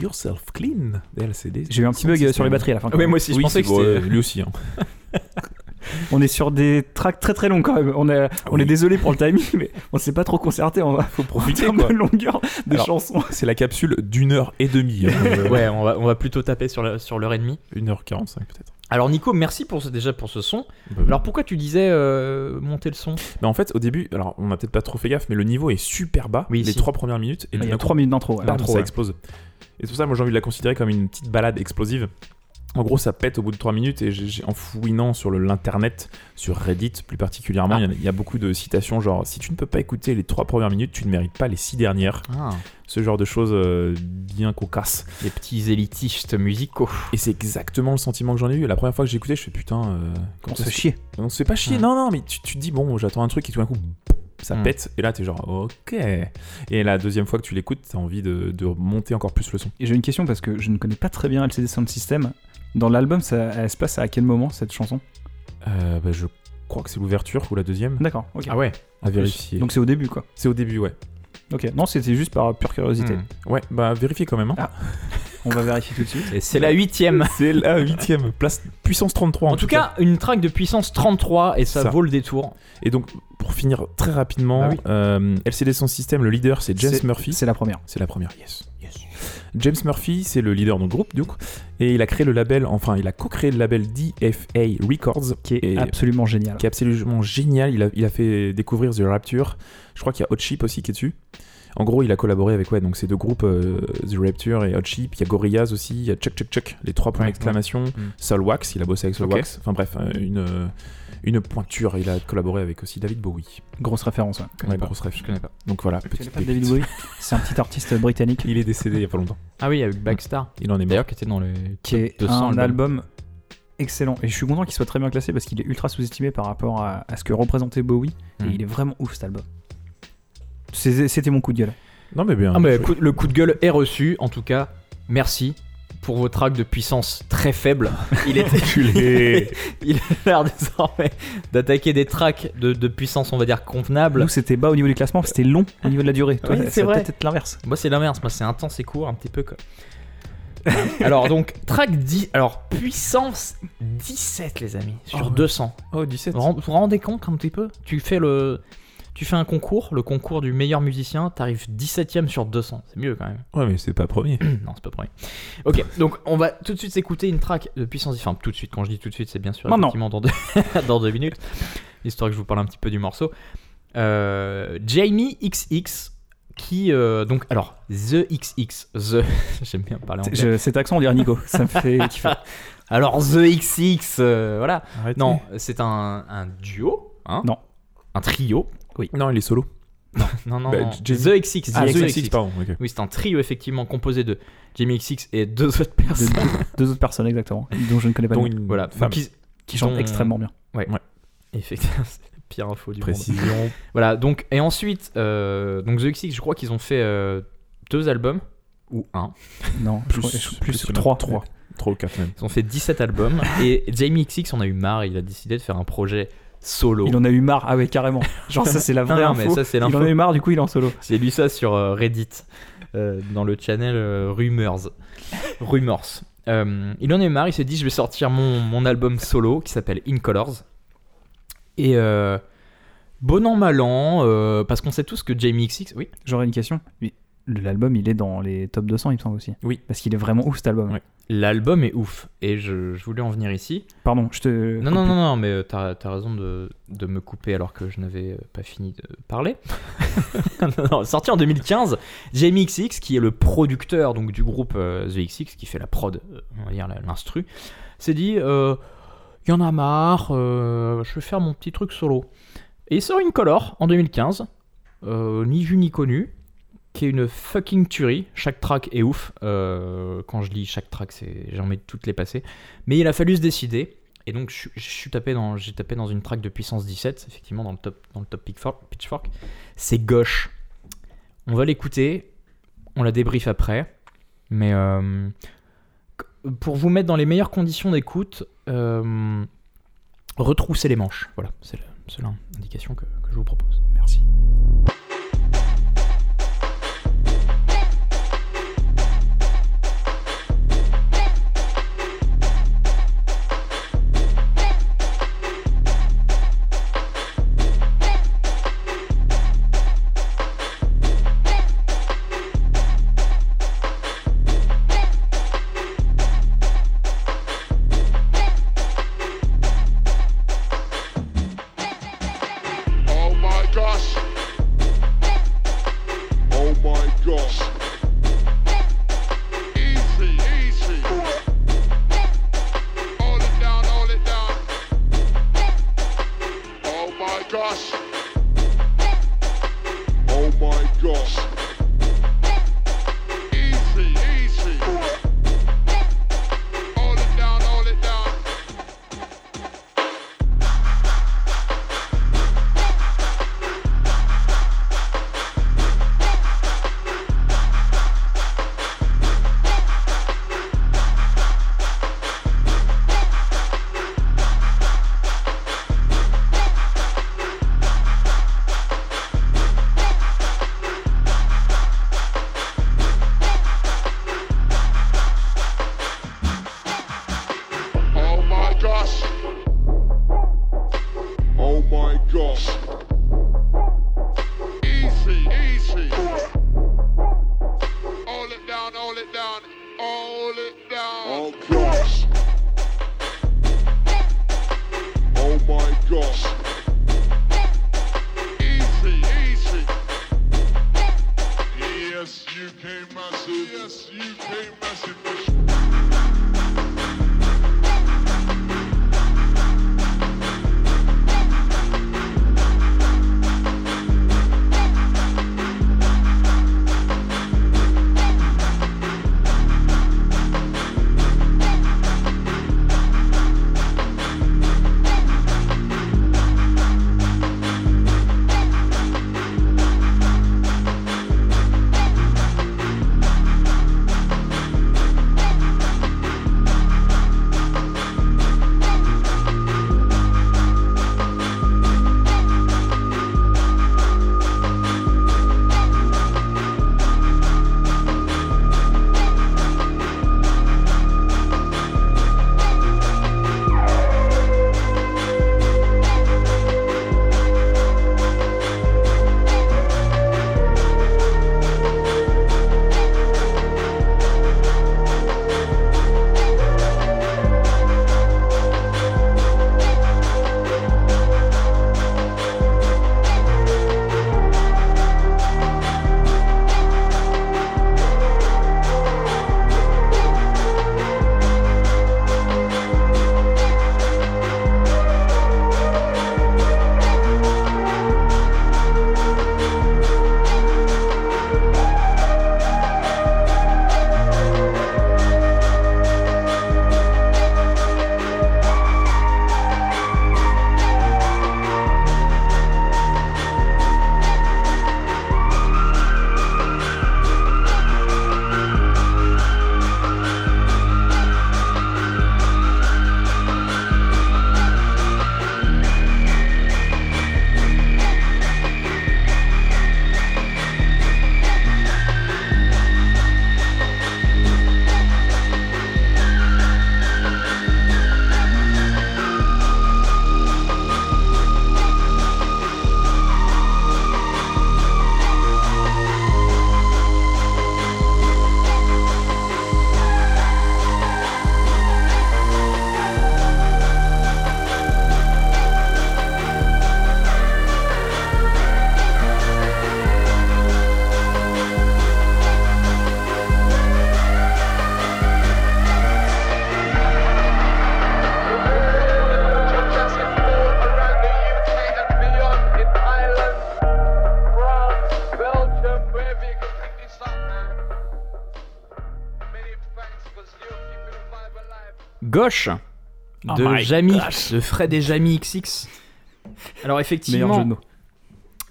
Yourself Clean. J'ai eu un petit bug sur les batteries à la fin. quand Oui, même. moi aussi, je Oui, pensais que c'était. lui aussi. hein. [laughs] On est sur des tracks très très longs quand même. On est, on Oui. est désolé pour le timing, mais on s'est pas trop concerté en, Faut profiter termes quoi. de longueur de Alors, chansons. C'est la capsule d'une heure et demie. hein. [laughs] Euh, Ouais, on va, on va plutôt taper sur la- sur l'heure et demie. Une heure quarante-cinq peut-être. Alors Nico, merci pour ce, déjà pour ce son. Bah, Alors pourquoi tu disais euh, monter le son? Mais en fait, au début, alors on a peut-être pas trop fait gaffe, mais le niveau est super bas Oui, les si. trois premières minutes. Et Il y a 3 minutes d'intro. ouais. ça ouais. explose. Et c'est pour ça, moi j'ai envie de la considérer comme une petite balade explosive. En gros, ça pète au bout de 3 minutes et j'ai- en fouinant sur le- l'internet, sur Reddit plus particulièrement, il y en a- il y, a beaucoup de citations genre si tu ne peux pas écouter les 3 premières minutes, tu ne mérites pas les 6 dernières. Ah, Ce genre de choses euh, bien cocasses. Les petits élitistes musicaux. Et c'est exactement le sentiment que j'en ai eu. La première fois que j'ai écouté, je fais putain. euh, On comment se ça fait? Chier. On se fait pas chier, non, non, mais tu, tu te dis, bon, j'attends un truc et tout d'un coup, ça Mm. pète. Et là, t'es genre, ok. Et la deuxième fois que tu l'écoutes, t'as envie de, de monter encore plus le son. Et j'ai une question parce que je ne connais pas très bien LCD Sound System. Dans l'album, ça, elle se passe à quel moment cette chanson? Euh, bah, je crois que c'est l'ouverture ou la deuxième. D'accord, ok. Ah ouais. À vérifier. Donc c'est au début, quoi. c'est au début, ouais. Ok, non, c'était juste par pure curiosité. Hmm. Ouais, bah vérifiez quand même. hein. Ah. [laughs] On va vérifier tout de suite. Et c'est la huitième. [laughs] C'est la huitième place puissance 33. En, En tout cas, une track de puissance 33 et ça, Ça. vaut le détour. Et donc, pour finir très rapidement, Bah oui. euh, LCD Sound System, le leader, c'est James Murphy. C'est la première. C'est la première, yes. yes. James Murphy, c'est le leader du groupe, donc, et il a créé le label, enfin, il a co-créé le label DFA Records, Qui est et- absolument génial. qui est absolument génial. Il a, il a fait découvrir The Rapture. Je crois qu'il y a Hot Chip aussi qui est dessus. En gros, il a collaboré avec ouais, donc ces deux groupes, euh, The Rapture et Hot Chip. Il y a Gorillaz aussi, il y a Chuck Chuck Chuck, les trois points Ouais, d'exclamation. Mm. Soulwax, il a bossé avec Ok. Soulwax. Enfin bref, euh, une, euh, une pointure. Il a collaboré avec aussi David Bowie. Grosse référence, ouais. connais Ouais, pas. grosse ref. Je connais pas. Donc voilà, petite pas. David Bowie [laughs] C'est un petit artiste britannique Il est décédé il y a pas longtemps. Ah oui, avec Blackstar. Il en est mort. D'ailleurs, qui était dans le qui est 200 un albums. album excellent. Et je suis content qu'il soit très bien classé parce qu'il est ultra sous-estimé par rapport à, à ce que représentait Bowie. Et il est vraiment ouf cet album. C'était mon coup de gueule. Non mais bien. Ah mais joué. coup- le coup de gueule est reçu. En tout cas, merci pour vos tracks de puissance très faible. [laughs] Il Enculé. [laughs] il a l'air désormais d'attaquer des tracks de, de puissance, on va dire convenable. Nous, c'était bas au niveau du classement, c'était long au niveau de la durée. Toi, ça c'est peut-être être l'inverse. Moi, c'est l'inverse. Moi, c'est intense et court, un petit peu quoi. [laughs] alors donc track 10 alors puissance 17 les amis sur Oh, ouais. 200 Oh 17. vous vous vous rendez compte un petit peu? Tu fais le tu fais un concours le concours du meilleur musicien t'arrives 17ème sur 200 c'est mieux quand même Ouais mais c'est pas premier. [clears throat] non c'est pas premier ok donc on va tout de suite s'écouter une track de puissance enfin tout de suite quand je dis tout de suite c'est bien sûr Maintenant. effectivement dans deux, [laughs] dans deux minutes histoire que je vous parle un petit peu du morceau Euh, Jamie XX qui euh, donc alors The XX The [laughs] j'aime bien parler anglais Je- cet accent, on dirait Nico. Ça me fait [laughs] kiffer. alors The XX euh, voilà Arrêtez. non c'est un, un duo hein Non. un trio Non il est solo. [laughs] non non, Bah, non. The XX Ah The XX. XX pardon. oui c'est un trio effectivement composé de Jamie XX et deux autres personnes de- deux autres personnes, exactement, dont je ne connais pas nom, une voilà femme. Donc, qui chantent dont- extrêmement bien. Effectivement, [laughs] c'est la pire info du monde. Précision. Voilà, donc, et ensuite, euh, donc The XX, je crois qu'ils ont fait euh, deux albums, ou un. Non, Plus- plus, plus, plus que trois. trois. Trop quatre même. Ils ont fait 17 albums, [laughs] et Jamie XX en a eu marre, il a décidé de faire un projet solo. Il en a eu marre. Ah ouais, carrément. Genre ça, c'est la [laughs] vraie non, info. mais ça, c'est Il en l'info. a eu marre, du coup, il est en solo. J'ai lu ça sur euh, Reddit, euh, dans le channel euh, Rumors. [laughs] Rumors. Euh, il en a eu marre, il s'est dit je vais sortir mon, mon album solo qui s'appelle In Colors. Et bon an, mal an, parce qu'on sait tous que Jamie XX, oui, J'aurais une question. Oui. L'album, il est dans les top 200, il me semble aussi. Oui. Parce qu'il est vraiment ouf cet album. L'album est ouf. Et je, je voulais en venir ici. Pardon, je te. Non, non, non, non, mais euh, t'as as raison de, de me couper alors que je n'avais euh, pas fini de parler. [laughs] non, non, sorti en 2015, Jamie XX, qui est le producteur donc, du groupe euh, The XX, qui fait la prod, euh, on va dire l'instru, s'est dit euh, il y en a marre, euh, je vais faire mon petit truc solo. Et il sort une color en 2015, euh, ni vu ni connu, qui est une fucking tuerie. Chaque track est ouf. Euh, quand je lis chaque track, j'ai envie de toutes les passer. Mais il a fallu se décider. Et donc, je, tapé j'ai tapé dans une track de puissance 17, effectivement, dans le top, dans le top Pitchfork. C'est gauche. On va l'écouter. On la débrief après. Mais euh, pour vous mettre dans les meilleures conditions d'écoute, euh, retroussez les manches. Voilà, c'est la que je vous propose. Merci. Gauche Oh de Jamie, de Fred et Jamie XX. Alors effectivement, jeu de mots.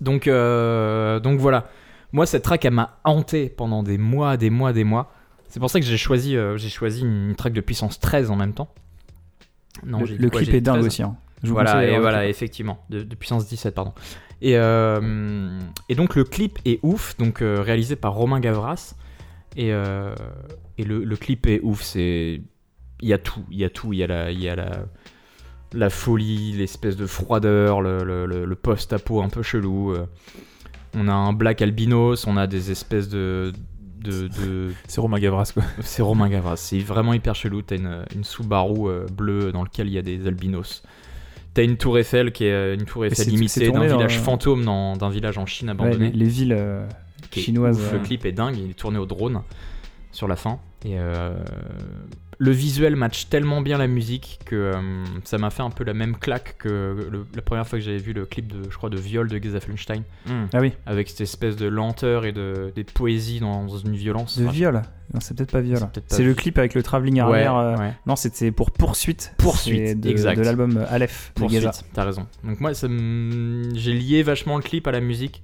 donc, euh, donc voilà. Moi, cette track, elle m'a hanté pendant des mois, des mois, des mois. C'est pour ça que j'ai choisi, euh, j'ai choisi une track de puissance 13 en même temps. Non, Le, quoi, clip est dingue 13. aussi. hein. Je vous Voilà, et voilà, effectivement, de, de puissance 17, pardon. Et, euh, et donc le clip est ouf, donc réalisé par Romain Gavras. Et, et le, le clip est ouf, c'est. Il y a tout, il y a tout, il y a la, il y a la, la folie, l'espèce de froideur, le, le- le- post-apo un peu chelou. euh. On a un black albinos, on a des espèces de. de, de- [laughs] C'est Romain Gavras, quoi. [laughs] c'est Romain Gavras, c'est vraiment hyper chelou. T'as une, une Subaru euh, bleue dans laquelle il y a des albinos. T'as une tour Eiffel qui est euh, une tour Eiffel limitée d'un village fantôme, dans- d'un village en Chine Ouais, abandonné. les, les villes euh, chinoises. ouf. Le clip est dingue, il est tourné au drone sur la fin. Et euh, le visuel match tellement bien la musique que euh, ça m'a fait un peu la même claque que le- la première fois que j'avais vu le clip de, je crois, de Viol de Gesaffelstein, Ah oui, avec cette espèce de lenteur et de, des poésies dans une violence. de Enfin, viol. Non, c'est peut-être pas viol. C'est le clip avec le travelling Ouais, arrière. euh, ouais. Non, c'était pour Poursuite. Poursuite, de, exact. De l'album Aleph Poursuite, t'as raison. Donc moi, j'ai lié vachement le clip à la musique.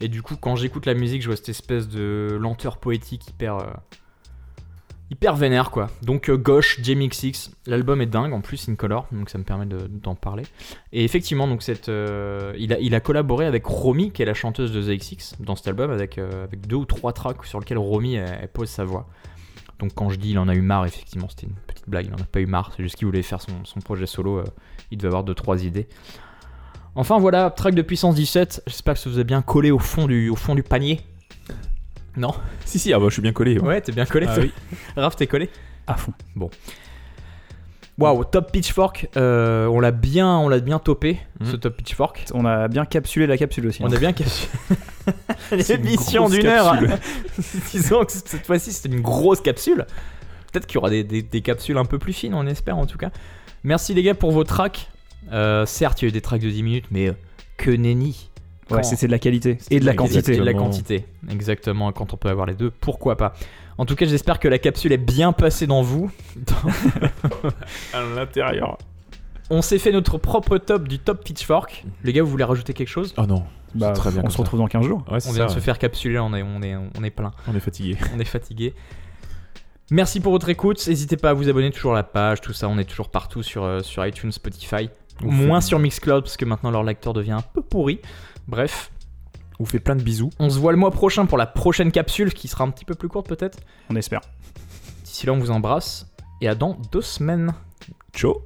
Et du coup, quand j'écoute la musique, je vois cette espèce de lenteur poétique hyper... euh, hyper vénère, quoi. Donc euh, gauche, JMX6. L'album est dingue, en plus, incolore. Donc ça me permet de- d'en parler. Et effectivement, donc euh, il, a, collaboré avec Romy, qui est la chanteuse de ZXX, dans cet album, avec, euh, avec deux ou trois tracks sur lesquels Romy, pose sa voix. Donc quand je dis il en a eu marre, effectivement, c'était une petite blague, il en a pas eu marre, c'est juste qu'il voulait faire son, projet solo, il devait avoir 2-3 idées. Enfin voilà, track de puissance 17, j'espère que ça vous a bien collé au fond du panier. Non [laughs] Si, si, ah bah, je suis bien collé. Ouais, t'es bien collé Ah toi. oui. [laughs] Raph, t'es collé À fond. Waouh, top pitchfork, euh, on l'a bien, on l'a bien topé, Mhm. ce top pitchfork. On a bien capsulé la capsule aussi. On hein. a bien capsulé. [laughs] L'émission d'une heure. capsule. Disons que cette fois-ci, c'est une grosse capsule. Peut-être qu'il y aura des, des- des capsules un peu plus fines, on espère en tout cas. Merci les gars pour vos tracks. Euh, certes, il y a eu des tracks de 10 minutes, mais euh, que nenni. Ouais, Quand- c'était de la qualité et de la quantité. Et de la Exactement. quantité. Exactement, quand on peut avoir les deux, pourquoi pas. En tout cas, j'espère que la capsule est bien passée dans vous. [laughs] À l'intérieur. On s'est fait notre propre top du top pitchfork. Les gars, vous voulez rajouter quelque chose? Oh non. Bah, c'est très bien on se ça. retrouve dans 15 jours. Ouais, c'est On vient ça, de se faire capsuler, on est, on est, on est plein. On est fatigué. on est fatigué. Merci pour votre écoute. N'hésitez pas à vous abonner toujours à la page, tout ça. On est toujours partout sur, euh, sur iTunes, Spotify. On Moins sur Mixcloud parce que maintenant leur lecteur devient un peu pourri. Bref, On vous fait plein de bisous. on se voit le mois prochain pour la prochaine capsule qui sera un petit peu plus courte peut-être. On espère. D'ici là, on vous embrasse et à dans deux semaines. Ciao.